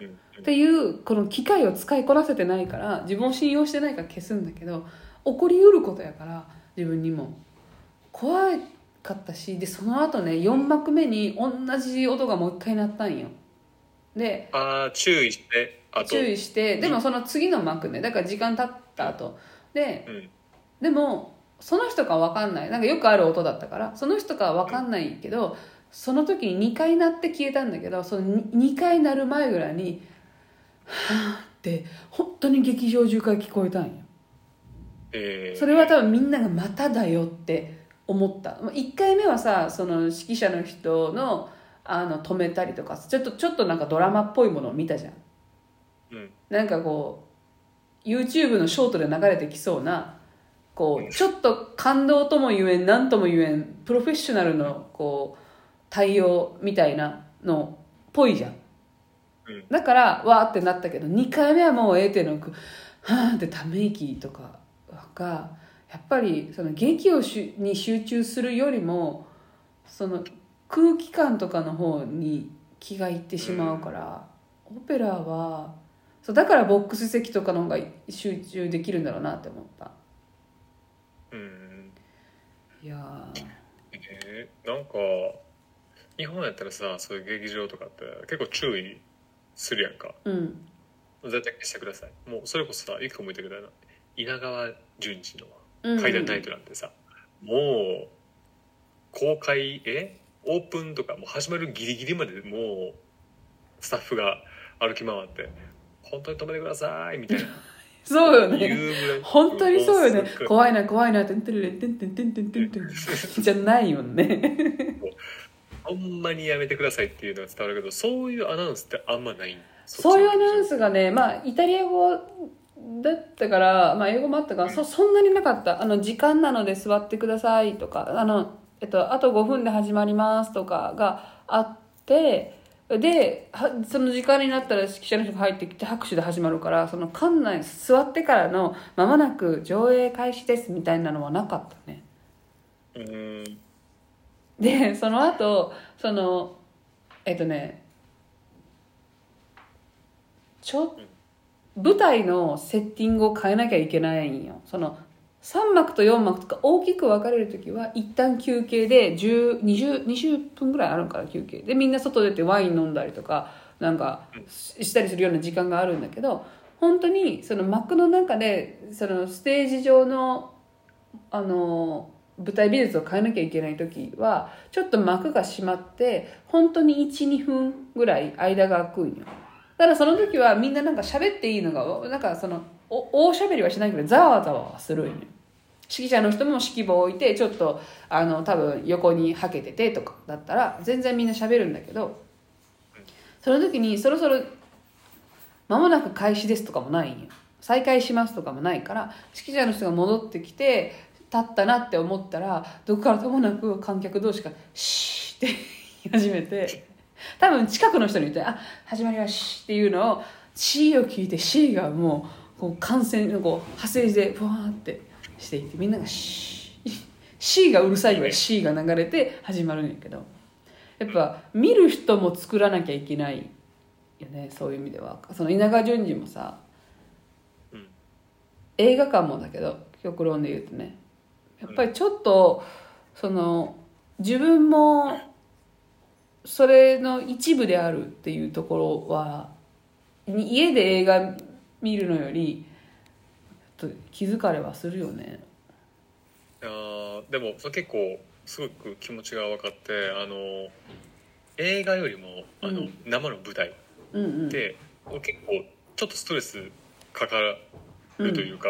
うんっていうこの機械を使いこなせてないから自分を信用してないから消すんだけど起こりうることやから自分にも。怖かったしでその後ね4幕目に同じ音がもう一回鳴ったんよでああ注意してあと。注意してでもその次の幕ねだから時間経った後。でうん。でもその人かは分かんない。なんかよくある音だったからその人かは分かんないけどその時に2回鳴って消えたんだけどその 2, 回鳴る前ぐらいに「はあ」って本当に劇場中から聞こえたんよ。えー。それは多分みんなが「まただよ」って思った。1回目はさその指揮者の人のあの止めたりとかちょっとちょっとなんかドラマっぽいものを見たじゃん。うん。なんかこう YouTube のショートで流れてきそうなこうちょっと感動とも言えん何とも言えんプロフェッショナルのこう対応みたいなのっぽいじゃん。うん。だからわーってなったけど2回目はもうええてのくはーってため息とかがやっぱりその劇をしゅに集中するよりもその空気感とかの方に気がいってしまうから、オペラはそうだからボックス席とかの方が集中できるんだろうなって思った。うん。いやー。えーなんか日本やったらさそういう劇場とかって結構注意するやんか。うん。絶対消してください。もうそれこそさ一個も言ってくれたな稲川淳二うんうんの「階段ナイト」なんてさ、もう公開え？オープンとかもう始まるギリギリまでもうスタッフが歩き回って「本当に止めてください」みたいな。そうよね。本当にそうよね。怖いな怖いなてんてんてんてんてんてんてんてんじゃないもんねほんまにやめてくださいっていうのが伝わるけどそういうアナウンスってあんまないそういうアナウンススがねまあイタリア語だったから、まあ、英語もあったからそそんなになかったあの時間なので座ってくださいとかあの、えっと、あと5分で始まりますとかがあってではその時間になったら指揮者の人が入ってきて拍手で始まるからその館内座ってからの間もなく上映開始ですみたいなのはなかったね。うーん。でその後そのえっとねちょ舞台のセッティングを変えなきゃいけないんよ。その3幕と4幕とか大きく分かれる時は一旦休憩で10 20, 20分ぐらいあるから休憩。でみんな外出てワイン飲んだりとかなんかししたりするような時間があるんだけど本当にその幕の中でそのステージ上のあの舞台美術を変えなきゃいけない時はちょっと幕が閉まって本当に12分ぐらい間が空くんよ。だからその時はみんななんか喋っていいのがなんかそのお大喋りはしないけどざわざわするんよ。指揮者の人も指揮棒置いてちょっとあの多分横にはけててとかだったら全然みんな喋るんだけどその時にそろそろ間もなく開始ですとかもないんよ。再開しますとかもないから指揮者の人が戻ってきて立ったなって思ったらどこからともなく観客同士が「シー」って言い始めて多分近くの人に言って「あ始まりまし」っていうのを「シー」を聞いて「シー」がもうこう感染のこう派生でふわーってしていてみんなが「シー」「シー」がうるさいわ「シー」が流れて始まるんやけど。やっぱ見る人も作らなきゃいけないよねそういう意味では。その稲川淳二もさうん映画館もだけど極論で言うとねやっぱりちょっとその自分もそれの一部であるっていうところは家で映画見るのよりちょっと気づかれはするよね。あーでもそれ結構すごく気持ちが分かってあの映画よりもあの、うん。生の舞台うんうん。結構ちょっとストレスかかるというか、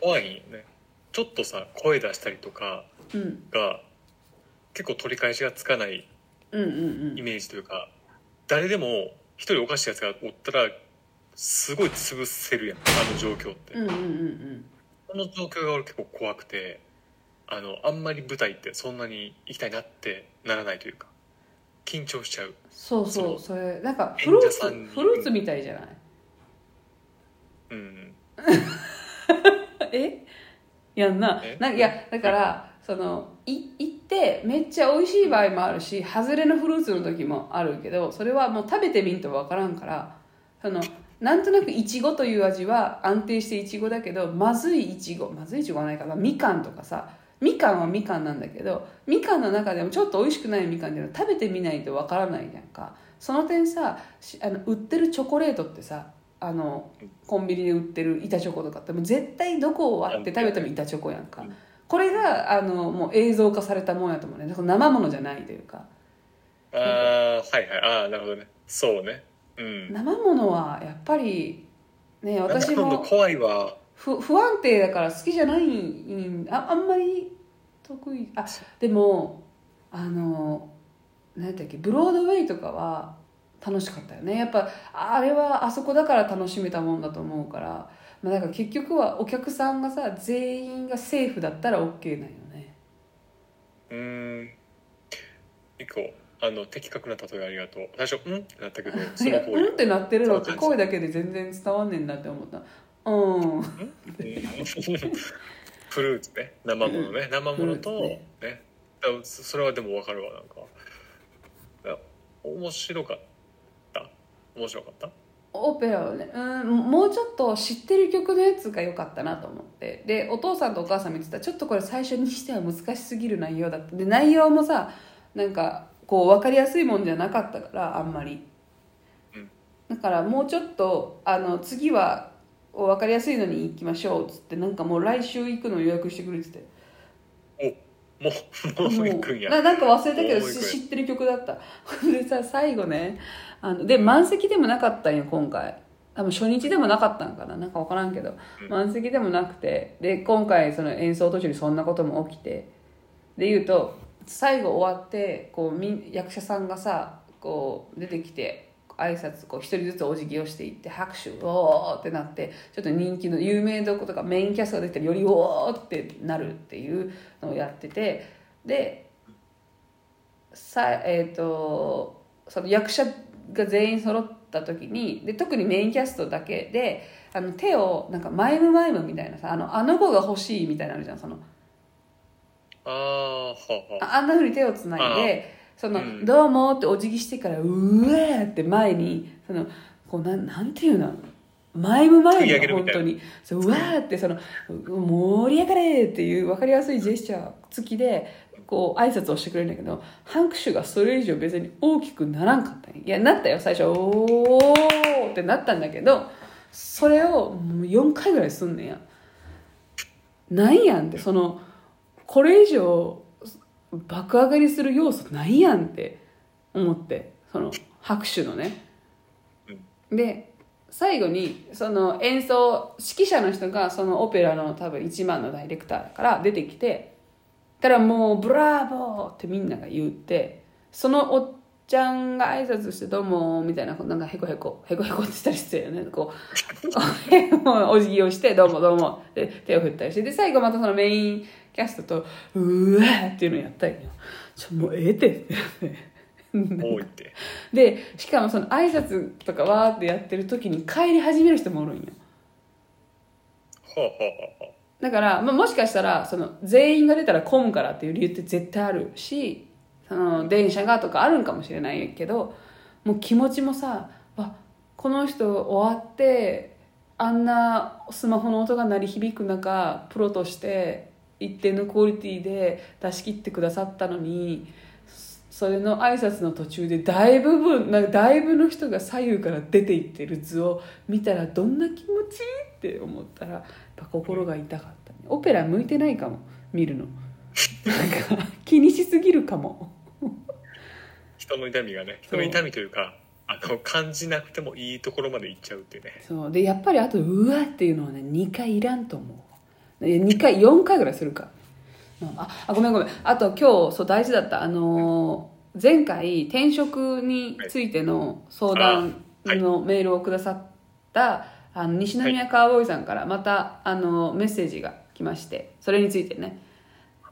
怖いんよね。ちょっとさ声出したりとかうん。が結構取り返しがつかないうんうんイメージというか、誰でも一人おかしいやつがおったらすごい潰せるやんあの状況って、うんうんうんうん。この状況が俺結構怖くてあのあんまり舞台ってそんなに行きたいなってならないというか緊張しちゃう。そうそそうそれ。なんかフルーツフルーツみたいじゃない？うん え？やんな。え？なんかいやだからそのい行ってめっちゃ美味しい場合もあるし外れのフルーツの時もあるけどそれはもう食べてみんと分からんからそのなんとなくいちごという味は安定していちごだけどまずいいちごまずいいちごはないかな。みかんとかさ。みかんはみかんなんだけどみかんの中でもちょっと美味しくないみかんっていうのは食べてみないと分からないじゃんか。その点さあの売ってるチョコレートってさあのコンビニで売ってる板チョコとかってもう絶対どこを割って食べても板チョコやんか。これがあのもう映像化されたもんやと思うね。だから生ものじゃないというか。ああはいはい。ああなるほどね。そうね。うん。生ものはやっぱりね私も怖いわ。不不安定だから好きじゃないんああんまり得意あでもあの何だっけブロードウェイとかは楽しかったよね。やっぱあれはあそこだから楽しめたもんだと思うから、まあ、だから結局はお客さんがさ全員がセーフだったら OK なんよね。うーん。一個あの的確な例えありがとう。最初「うん?」ってなったけど そのうん？ってなってるのって声だけで全然伝わんねんなって思った。うん。うん？フルーツね。生ものね。生ものとねツね。そそれはでも分かるわなんか。面白かった？面白かった？オペラはねうんもうちょっと知ってる曲のやつが良かったなと思って。でお父さんとお母さん見てたらちょっとこれ最初にしては難しすぎる内容だった。で内容もさなんかこう分かりやすいもんじゃなかったからあんまり、うん。だからもうちょっとあの次は分かりやすいのに行きましょうっつってなんかもう来週行くの予約してくれてて。もう もう行くんや。ななんか忘れたけど知ってる曲だった。でさ最後ねあので満席でもなかったんよ今回。多分初日でもなかったんかな。なんか分からんけど、うん。満席でもなくて。で今回その演奏途中にそんなことも起きて。で言うと最後終わってこう役者さんがさこう出てきて挨拶こう一人ずつお辞儀をしていって拍手おーってなってちょっと人気の有名どことかメインキャストが出てるよりおーってなるっていうのをやっててでさえっ、とその役者が全員揃った時にで特にメインキャストだけであの手をなんかマイムマイムみたいなさあのあの子が欲しいみたいなのあるじゃんそのああはあはあ。あんなふうに手をつないでその、うん。どうもってお辞儀してからうわーって前にそのこうなんなんていうの？マイムマイ食い上ムげるみたいな。本当に。そううわーってその盛り上がれっていう分かりやすいジェスチャー付きでこう挨拶をしてくれるんだけど拍手がそれ以上別に大きくならんかったいやなったよ最初。おーってなったんだけどそれをもう4回ぐらいすんねんや。ないやんってそのこれ以上爆上がりする要素ないやんって思ってその拍手のね。で最後にその演奏指揮者の人がそのオペラの多分一番のダイレクターだから出てきてたらもう「ブラボー!」ってみんなが言ってそのおっちゃんが挨拶して「どうも」みたいななんかへこへこへこへこってしたりしてよね。こう お辞儀をして「どうもどうも」で手を振ったりしてで最後またそのメインキャストと「うわ!」っていうのやったんよ。ちょもうええって。って多いって。でしかもその挨拶とかわーってやってる時に帰り始める人もおるんよ。だから、まあ、もしかしたらその全員が出たら混むからっていう理由って絶対あるしその電車がとかあるんかもしれないけどもう気持ちもさわこの人終わってあんなスマホの音が鳴り響く中プロとして一定のクオリティで出し切ってくださったのにそれの挨拶の途中で大部分なんかだいぶの人が左右から出ていってる図を見たらどんな気持ちいいって思ったらやっぱ心が痛かった、ね、オペラ向いてないかも見るの。なんか気にしすぎるかも。人の痛みがね人の痛みというかあの感じなくてもいいところまで行っちゃうってね。そう。でやっぱりあとうわっていうのはね2回いらんと思う2回4回ぐらいするか。ああごめんごめん。あと今日そう大事だった。あのー前回転職についての相談のメールをくださったあの西宮カーボーイさんからまたあのメッセージが来ましてそれについてね。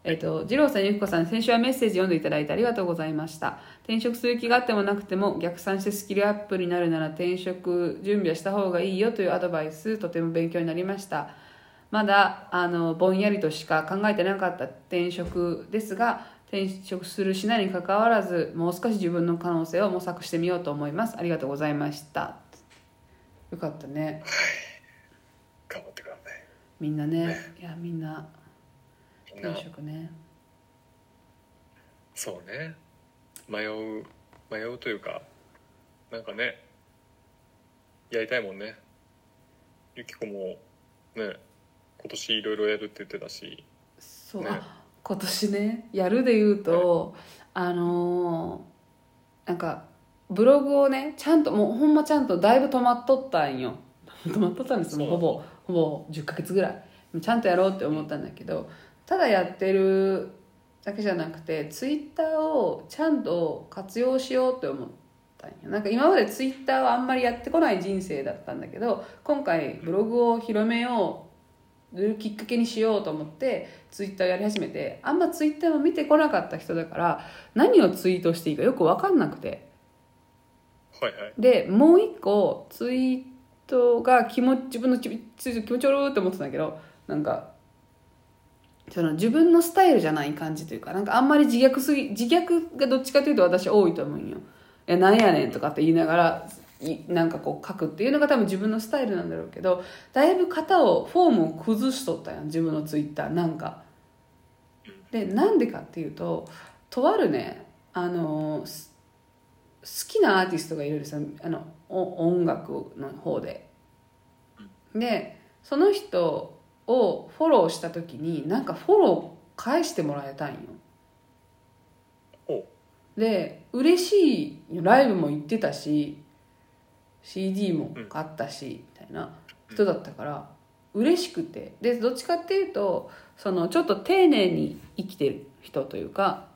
えっと、二郎さん、ゆきこさん、先週はメッセージ読んでいただいてありがとうございました。転職する気があってもなくても、逆算してスキルアップになるなら転職準備はした方がいいよというアドバイス、とても勉強になりました。まだ、あの、ぼんやりとしか考えてなかった転職ですが、転職するしないにかかわらず、もう少し自分の可能性を模索してみようと思います。ありがとうございました。よかったね。頑張ってくださいみんなね、いや、みんな、みんな転職ね。そうね迷う迷うというかなんかねやりたいもんねゆきこもね今年いろいろやるって言ってたし。そう、ね。あ今年ねやるで言うと、あのーなんかブログをねちゃんともうほんまちゃんとだいぶ止まっとったんよ。止まっとったんですもうほぼほぼ10ヶ月ぐらい。ちゃんとやろうって思ったんだけどただやってるだけじゃなくてツイッターをちゃんと活用しようって思ったんよ。なんか今までツイッターはあんまりやってこない人生だったんだけど今回ブログを広めようきっかけにしようと思ってツイッターやり始めてあんまツイッターも見てこなかった人だから何をツイートしていいかよく分かんなくてはいはいでもう一個ツイートが気持ち自分の気ツイート気持ち悪いって思ってたんだけどなんかその自分のスタイルじゃない感じというかなんかあんまり自虐すぎ自虐がどっちかというと私多いと思うんよ。いやなんやねんとかって言いながらいなんかこう書くっていうのが多分自分のスタイルなんだろうけどだいぶ型をフォームを崩しとったやん自分のツイッターなんか。でなんでかっていうととあるねあのす好きなアーティストがいるんですよあのお音楽の方で。でその人をフォローした時になんかフォロー返してもらえたんよ。おで嬉しいよライブも行ってたし CD も買ったし、みたいな人だったから嬉しくて。でどっちかっていうとそのちょっと丁寧に生きてる人というか、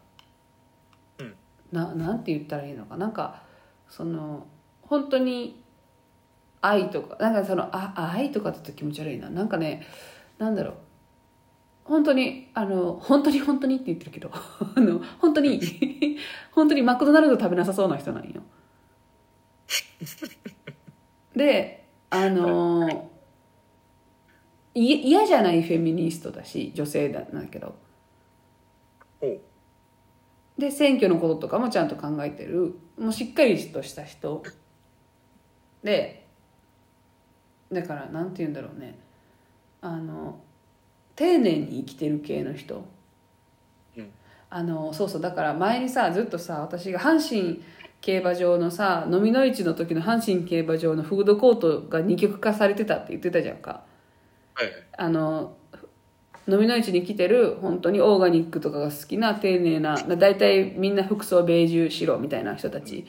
うん。ななんて言ったらいいのか。なんかその本当に愛とかなんかそのあ愛とかって気持ち悪いな。なんかねなんだろう。本当にあの本当に本当にって言ってるけど あの本当に 本当にマクドナルド食べなさそうな人なんよ であのい嫌じゃないフェミニストだし女性だなんだけど。で選挙のこととかもちゃんと考えてる。もうしっかりとした人。でだからなんて言うんだろうね。あの丁寧に生きてる系の人、うん。あのそうそうだから前にさずっとさ私が阪神競馬場のさ飲みの市の時の阪神競馬場のフードコートが二極化されてたって言ってたじゃんか。はいはい。あの飲みの市に来てる本当にオーガニックとかが好きな丁寧な大体みんな服装ベージュ白みたいな人たち。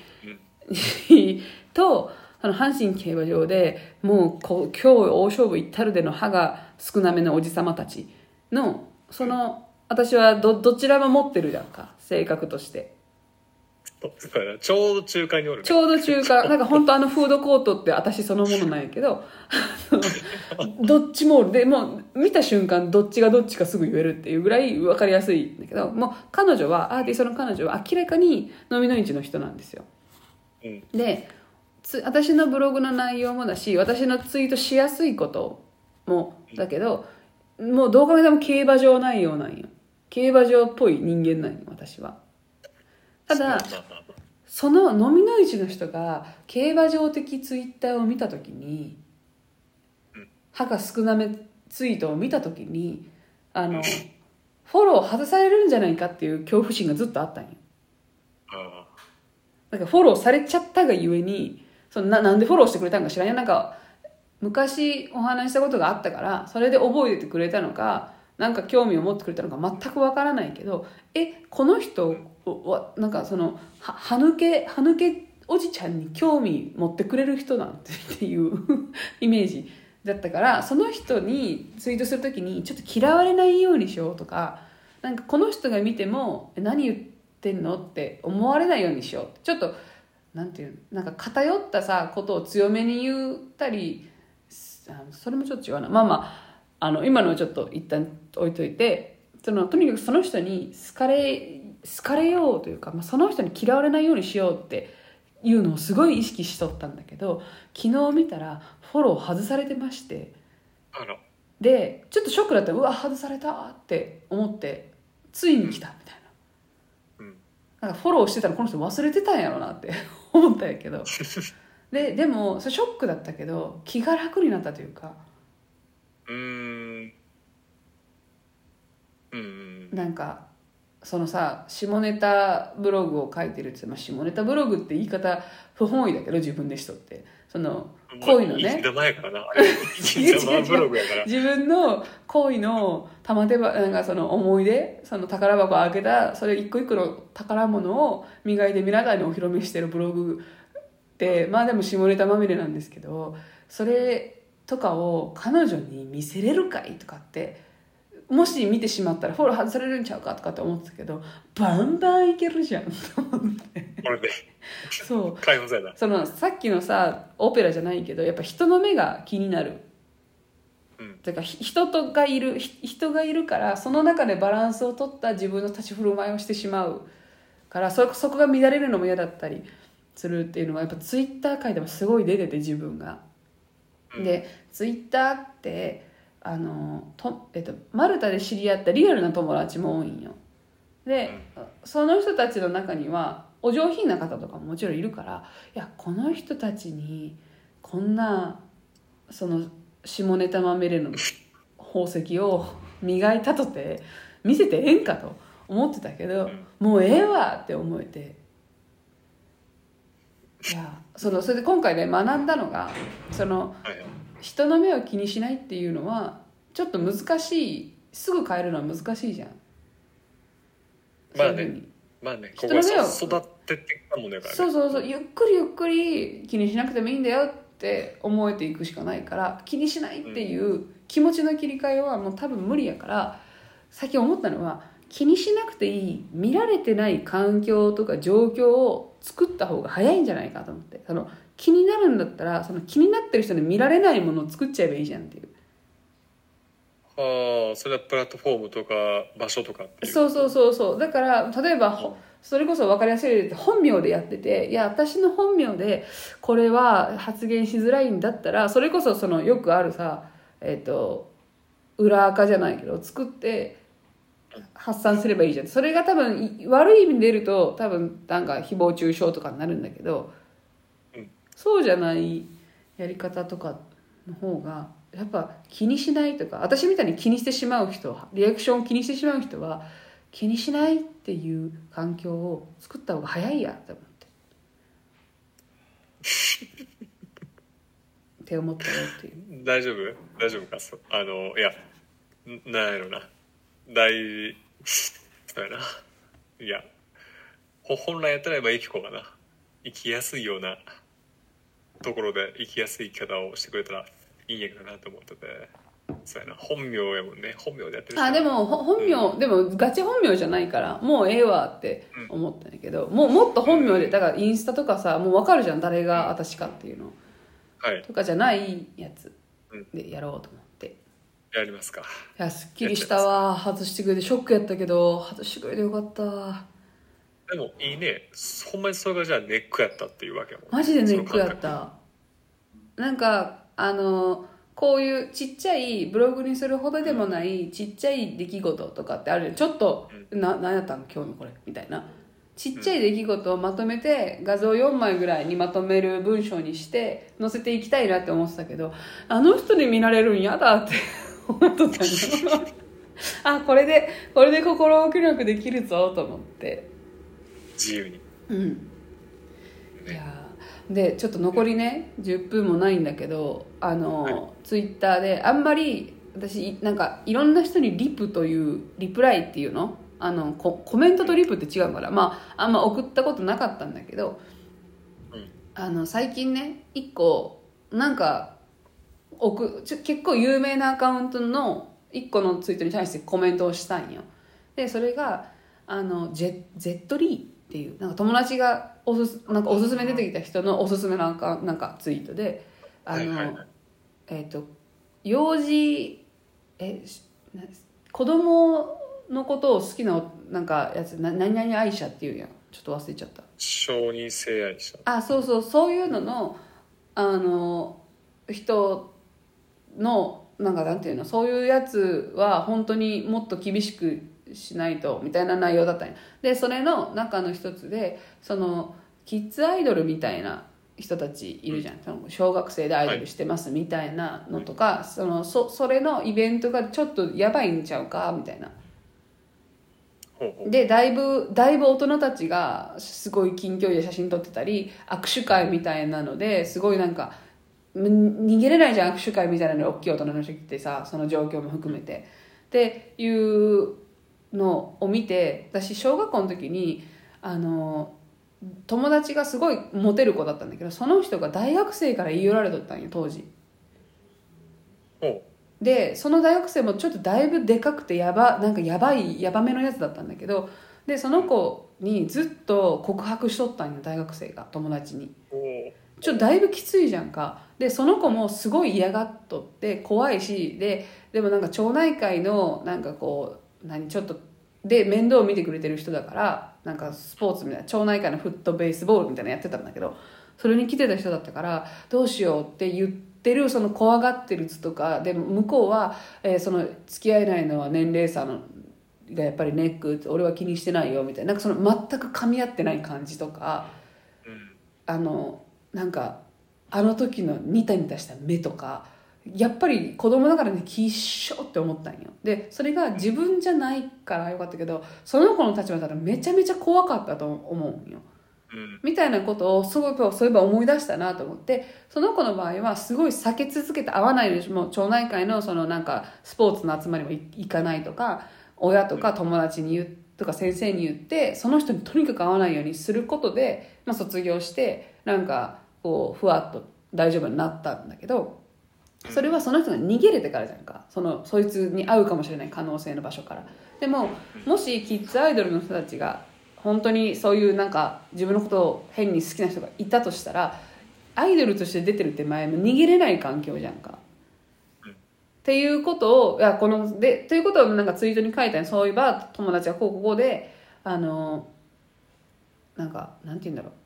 とあの阪神競馬場でもうこう今日大勝負行ったるでの歯が少なめのおじさまたちのその私はどどちらも持ってるじゃんか性格としてちょうど中間におるね。ちょうど中間。なんか本当あのフードコートって私そのものなんやけど どっちもおる。でもう見た瞬間どっちがどっちかすぐ言えるっていうぐらい分かりやすいんだけどもう彼女はアーティストの彼女は明らかに飲みの市の人なんですよ。うん。でつ私のブログの内容もだし私のツイートしやすいこともだけどもうどう考えても競馬場内容なんよ。競馬場っぽい人間なんよ私はただその飲みの市の人が競馬場的ツイッターを見た時にうん歯が少なめツイートを見た時にあのフォロー外されるんじゃないかっていう恐怖心がずっとあったんよ。あなんかフォローされちゃったがゆえにそのななんでフォローしてくれたんか知らんよなんか昔お話ししたことがあったからそれで覚えててくれたのかなんか興味を持ってくれたのか全くわからないけどえこの人はなんかそのは歯抜け歯抜けおじちゃんに興味持ってくれる人なんてっていう イメージだったからその人にツイートするときにちょっと嫌われないようにしようとかなんかこの人が見ても何言ってんのって思われないようにしよう。ちょっとなんていうなんか偏ったさことを強めに言ったりそれもちょっと違うな。まあまああの今のはちょっと一旦置いといてそのとにかくその人に好かれ好かれようというか、まあ、その人に嫌われないようにしようっていうのをすごい意識しとったんだけど昨日見たらフォロー外されてましてでちょっとショックだった。うわ外されたって思ってついに来たみたいな。うん。なんかフォローしてたらこの人忘れてたんやろなって 思ったんやけど。ででもそれショックだったけど気が楽になったというかうーんなんかそのさ下ネタブログを書いてるって、まあ、下ネタブログって言い方不本意だけど自分でしとって。その恋のね。自分の恋の玉手ばなんかその思い出その宝箱を開けたそれ一個一個の宝物を磨いて皆さんにお披露目してるブログってまあでも下ネタまみれなんですけどそれとかを彼女に見せれるかいとかってもし見てしまったらフォロー外されるんちゃうかとかって思ってたけどバンバンいけるじゃん。と思ってそう。そのさっきのさオペラじゃないけどやっぱ人の目が気になる。うん。てかひ人とがいるひ人がいるからその中でバランスを取った自分の立ち振る舞いをしてしまう。からそそこが乱れるのも嫌だったりするっていうのがやっぱツイッター界でもすごい出てて自分が。うん。でツイッターってあのと、えっと、マルタで知り合ったリアルな友達も多いんよ。でその人たちの中にはお上品な方とかももちろんいるからいやこの人たちにこんなその下ネタまみれの宝石を磨いたとて見せてええんかと思ってたけど、もうええわって思えていやそのそれで今回ね学んだのがその人の目を気にしないっていうのはちょっと難しいすぐ変えるのは難しいじゃん。まあねまあねここは人の目をそ育ってってきたもんだからねそうそうそうゆっくりゆっくり気にしなくてもいいんだよって思えていくしかないから気にしないっていう気持ちの切り替えはもう多分無理やから最近思ったのは気にしなくていい見られてない環境とか状況を作った方が早いんじゃないかと思って。その気になるんだったらその気になってる人に見られないものを作っちゃえばいいじゃんっていう。ああそれはプラットフォームとか場所とかってそうそうそうそう。だから例えばほそれこそ分かりやすい例で本名でやってていや私の本名でこれは発言しづらいんだったらそれこそそのよくあるさえっ、と裏垢じゃないけど作って発散すればいいじゃん。それが多分い悪い意味で出ると多分なんか誹謗中傷とかになるんだけどうん。そうじゃないやり方とかの方がやっぱ気にしないとか私みたいに気にしてしまう人リアクションを気にしてしまう人は気にしないっていう環境を作った方が早いや って思って。って思ったよっていう。大丈夫？大丈夫か？あのいやんなんやろな大そうやな。いやほ本来やったらば生き子がな。生きやすいようなところで生きやすい生き方をしてくれたらいいんやけどなと思ってて。そうやな。本名やもんね。本名でやってるしあでもほ本名、でもガチ本名じゃないからもうええわって思ったんやけど、もうもっと本名でだからインスタとかさもう分かるじゃん。誰が私かっていうの。はい。とかじゃないやつうん。でやろうと思って。いやりますか？やすっきりしたわ。外してくれてショックやったけど外してくれてよかった。でもいいね。ほんまにそれがじゃあネックやったっていうわけやもんマジでネックやった。なんかあのこういうちっちゃいブログにするほどでもないちっちゃい出来事とかってある。よちょっと、な何やったん今日のこれ。みたいな。ちっちゃい出来事をまとめて画像4枚ぐらいにまとめる文章にして載せていきたいなって思ってたけどあの人に見られるんやだって思っとったの。あこれでこれで心置きなくできるぞと思って。自由に。うん。いやー。でちょっと残りね10分もないんだけどあの、はい。ツイッターであんまり私なんかいろんな人にリプというリプライっていうの？あのココメントとリプって違うからまああんま送ったことなかったんだけどうん。あの最近ね一個なんか送ちょ結構有名なアカウントの一個のツイートに対してコメントをしたんよ。でそれがあのジェゼットリーっていうなんか友達がおすすなんかおすすめ出てきた人のおすすめのアカなんかツイートであの、はいはいはい。えっ、と幼児え子供のことを好きななんかやつな何々愛者っていうやん。ちょっと忘れちゃった。承認性愛者。あそうそうそういうののあの人のなんかなんていうのそういうやつは本当にもっと厳しくしないとみたいな内容だったんや。でそれの中の一つでそのキッズアイドルみたいな人たちいるじゃん、その小学生でアイドルしてますみたいなのとか、そのそそれのイベントがちょっとやばいんちゃうかみたいな。でだいぶだいぶ大人たちがすごい近距離で写真撮ってたり握手会みたいなのですごいなんかん逃げれないじゃん握手会みたいなのに大きい大人の人来てさその状況も含めて。っていうのを見て私小学校の時にあの友達がすごいモテる子だったんだけどその人が大学生から言い寄られとったんよ当時ほでその大学生もちょっとだいぶでかくてやばなんかやばいやばめのやつだったんだけどでその子にずっと告白しとったんよ大学生が友達にちょっとだいぶきついじゃんか。でその子もすごい嫌がっとって怖いしででもなんか町内会のなんかこう何ちょっとで面倒を見てくれてる人だからなんかスポーツみたいな町内会のフットベースボールみたいなのやってたんだけどそれに来てた人だったからどうしようって言ってるその怖がってる図とかでも向こうは、えーその付き合えないのは年齢差のがやっぱりネック俺は気にしてないよみたいななんかその全く噛み合ってない感じとかあのなんかあの時のニタニタした目とかやっぱり子供だからねきっしょって思ったんよ。でそれが自分じゃないからよかったけどその子の立場だったらめちゃめちゃ怖かったと思うんよ。うん。みたいなことをすごいそういえば思い出したなと思ってその子の場合はすごい避け続けて会わないでもう町内会のそのなんかスポーツの集まりも行かないとか親とか友達に言うとか先生に言ってその人にとにかく会わないようにすることで、まあ、卒業してなんかこうふわっと大丈夫になったんだけどそれはその人が逃げれてからじゃんか。そのそいつに会うかもしれない可能性の場所から。でももしキッズアイドルの人たちが本当にそういうなんか自分のことを変に好きな人がいたとしたらアイドルとして出てる手前も逃げれない環境じゃんか。っていうことをいやこのでということをなんかツイートに書いたそういえば友達はこうここであのなんかなんて言うんだろう。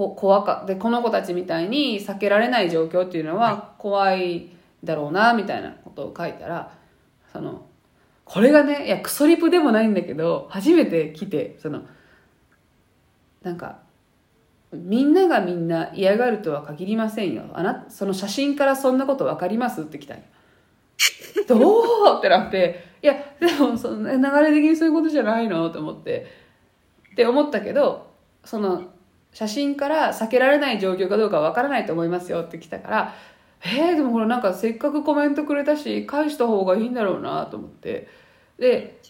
こ怖かでこの子たちみたいに避けられない状況っていうのは怖いだろうなみたいなことを書いたらそのこれがねいやクソリプでもないんだけど初めて来てそのなんかみんながみんな嫌がるとは限りませんよ。あなその写真からそんなこと分かりますって来たんよ。どうってなっていやでもその流れ的にそういうことじゃないのと思ってって思ったけどその写真から避けられない状況かどうかわからないと思いますよって来たからえー、でもこれなんかせっかくコメントくれたし返した方がいいんだろうなと思って。で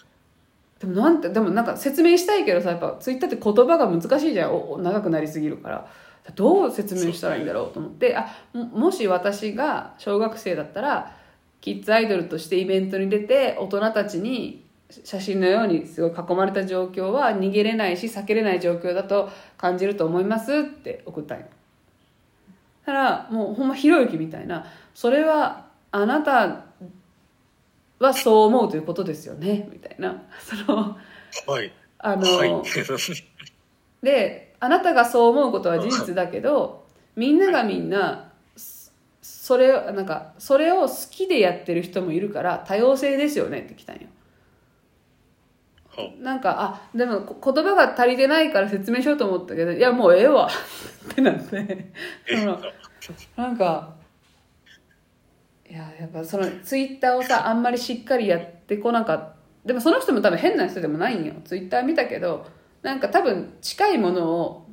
でもなんてでもなんか説明したいけどさやっぱツイッターって言葉が難しいじゃん。お長くなりすぎるから。どう説明したらいいんだろうと思って。あもし私が小学生だったらキッズアイドルとしてイベントに出て大人たちに写真のようにすごい囲まれた状況は逃げれないし避けれない状況だと感じると思いますって送ったんよ。だからもうほんまひろゆきみたいな。それはあなたはそう思うということですよねみたいな。そのはいあの、はいであなたがそう思うことは事実だけどみんながみんなそれなんかそれを好きでやってる人もいるから多様性ですよねって来たんよ。なんかあでもこ言葉が足りてないから説明しようと思ったけどいやもうええわ。ってなって。えそのなんかいややっぱそのツイッターをさあんまりしっかりやってこなかった。でもその人も多分変な人でもないんよ。ツイッター見たけどなんか多分近いものを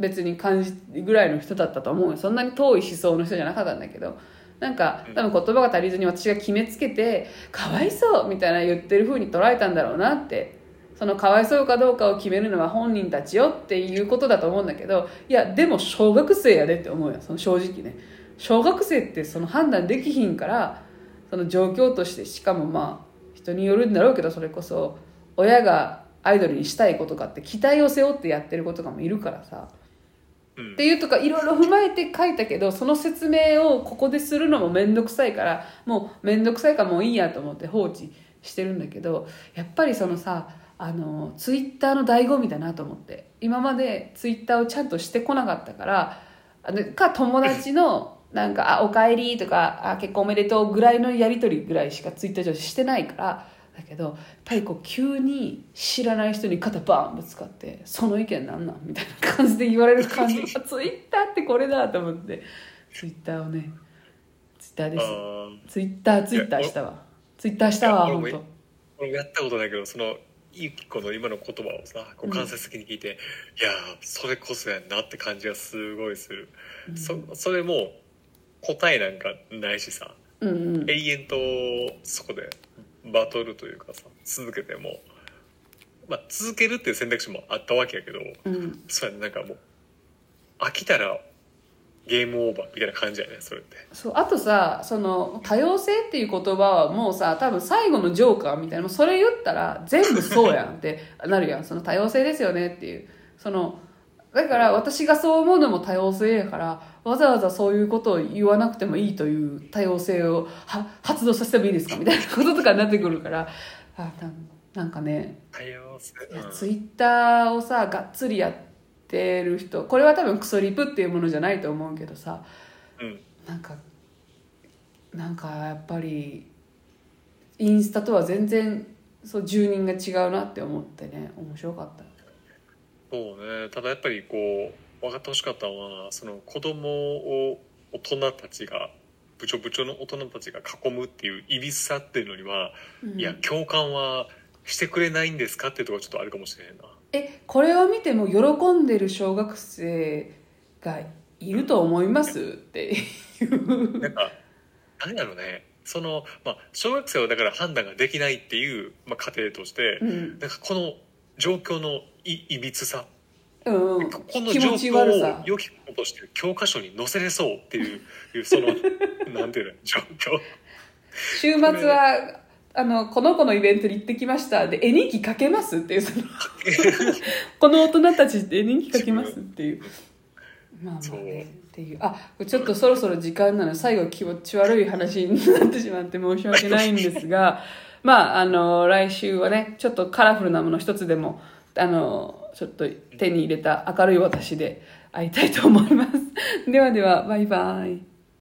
別に感じるぐらいの人だったと思うよ。そんなに遠い思想の人じゃなかったんだけどなんか多分言葉が足りずに私が決めつけてかわいそうみたいな言ってる風に捉えたんだろうなってそのかわいそうかどうかを決めるのは本人たちよっていうことだと思うんだけどいやでも小学生やでって思うよその正直ね。小学生ってその判断できひんからその状況としてしかもまあ人によるんだろうけどそれこそ親がアイドルにしたいことかって期待を背負ってやってる子とかもいるからさ。うん。っていうとかいろいろ踏まえて書いたけどその説明をここでするのも面倒くさいからもう面倒くさいからもういいやと思って放置してるんだけどやっぱりそのさあのツイッターの醍醐味だなと思って。今までツイッターをちゃんとしてこなかったからあのか友達の なんか「あおかえり」とかあ「結婚おめでとう」ぐらいのやり取りぐらいしかツイッター上してないからだけどやっぱりこう急に知らない人に肩バーンぶつかって「その意見なんなん?」みたいな感じで言われる感じあ ツイッターってこれだと思って。ツイッターをねツイッターです。ツイッターツイッターしたわ。ツイッターしたわ本当。俺もやったことないけどそのゆき子の今の言葉をさこう間接的に聞いて、いやーそれこそやんなって感じがすごいする、そそれも答えなんかないしさうんうん。永遠とそこでバトルというかさ続けてもまあ続けるっていう選択肢もあったわけやけどうん。そうやねなんかもう飽きたらゲームオーバーみたいな感じやねそれって。そうあとさその多様性っていう言葉はもうさ多分最後のジョーカーみたいなそれ言ったら全部そうやんって なるやん。その多様性ですよねっていう。そのだから私がそう思うのも多様性やからわざわざそういうことを言わなくてもいいという多様性をは発動させてもいいですか？みたいなこととかになってくるからあなんなんかね多様性。いやうんツイッターをさがっつりやってる人。これは多分クソリプっていうものじゃないと思うけどさ。うん。なんかなんかやっぱりインスタとは全然そう住人が違うなって思ってね。面白かった。そうね。ただやっぱりこう分かってほしかったのはその子供を大人たちが部長部長の大人たちが囲むっていういびつさっていうのには、うん。いや共感はしてくれないんですかっていうところがちょっとあるかもしれないなえこれを見ても喜んでる小学生がいると思います？っていう。なんか何だろうね。その、まあ、小学生はだから判断ができないっていう、まあ、過程として、うん。なんかこの状況のいいびつさ。うんこの状況を良きこととして教科書に載せれそうっていういうその なんていうの状況。週末はあのこの子のイベントに行ってきました。で絵日記書けますっていうその この大人たちって絵日記書けますっていう。まあまあねっていう。あちょっとそろそろ時間なの。で最後気持ち悪い話になってしまって申し訳ないんですが。まああの来週はねちょっとカラフルなもの一つでもあのちょっと手に入れた明るい私で会いたいと思います。ではではバイバイ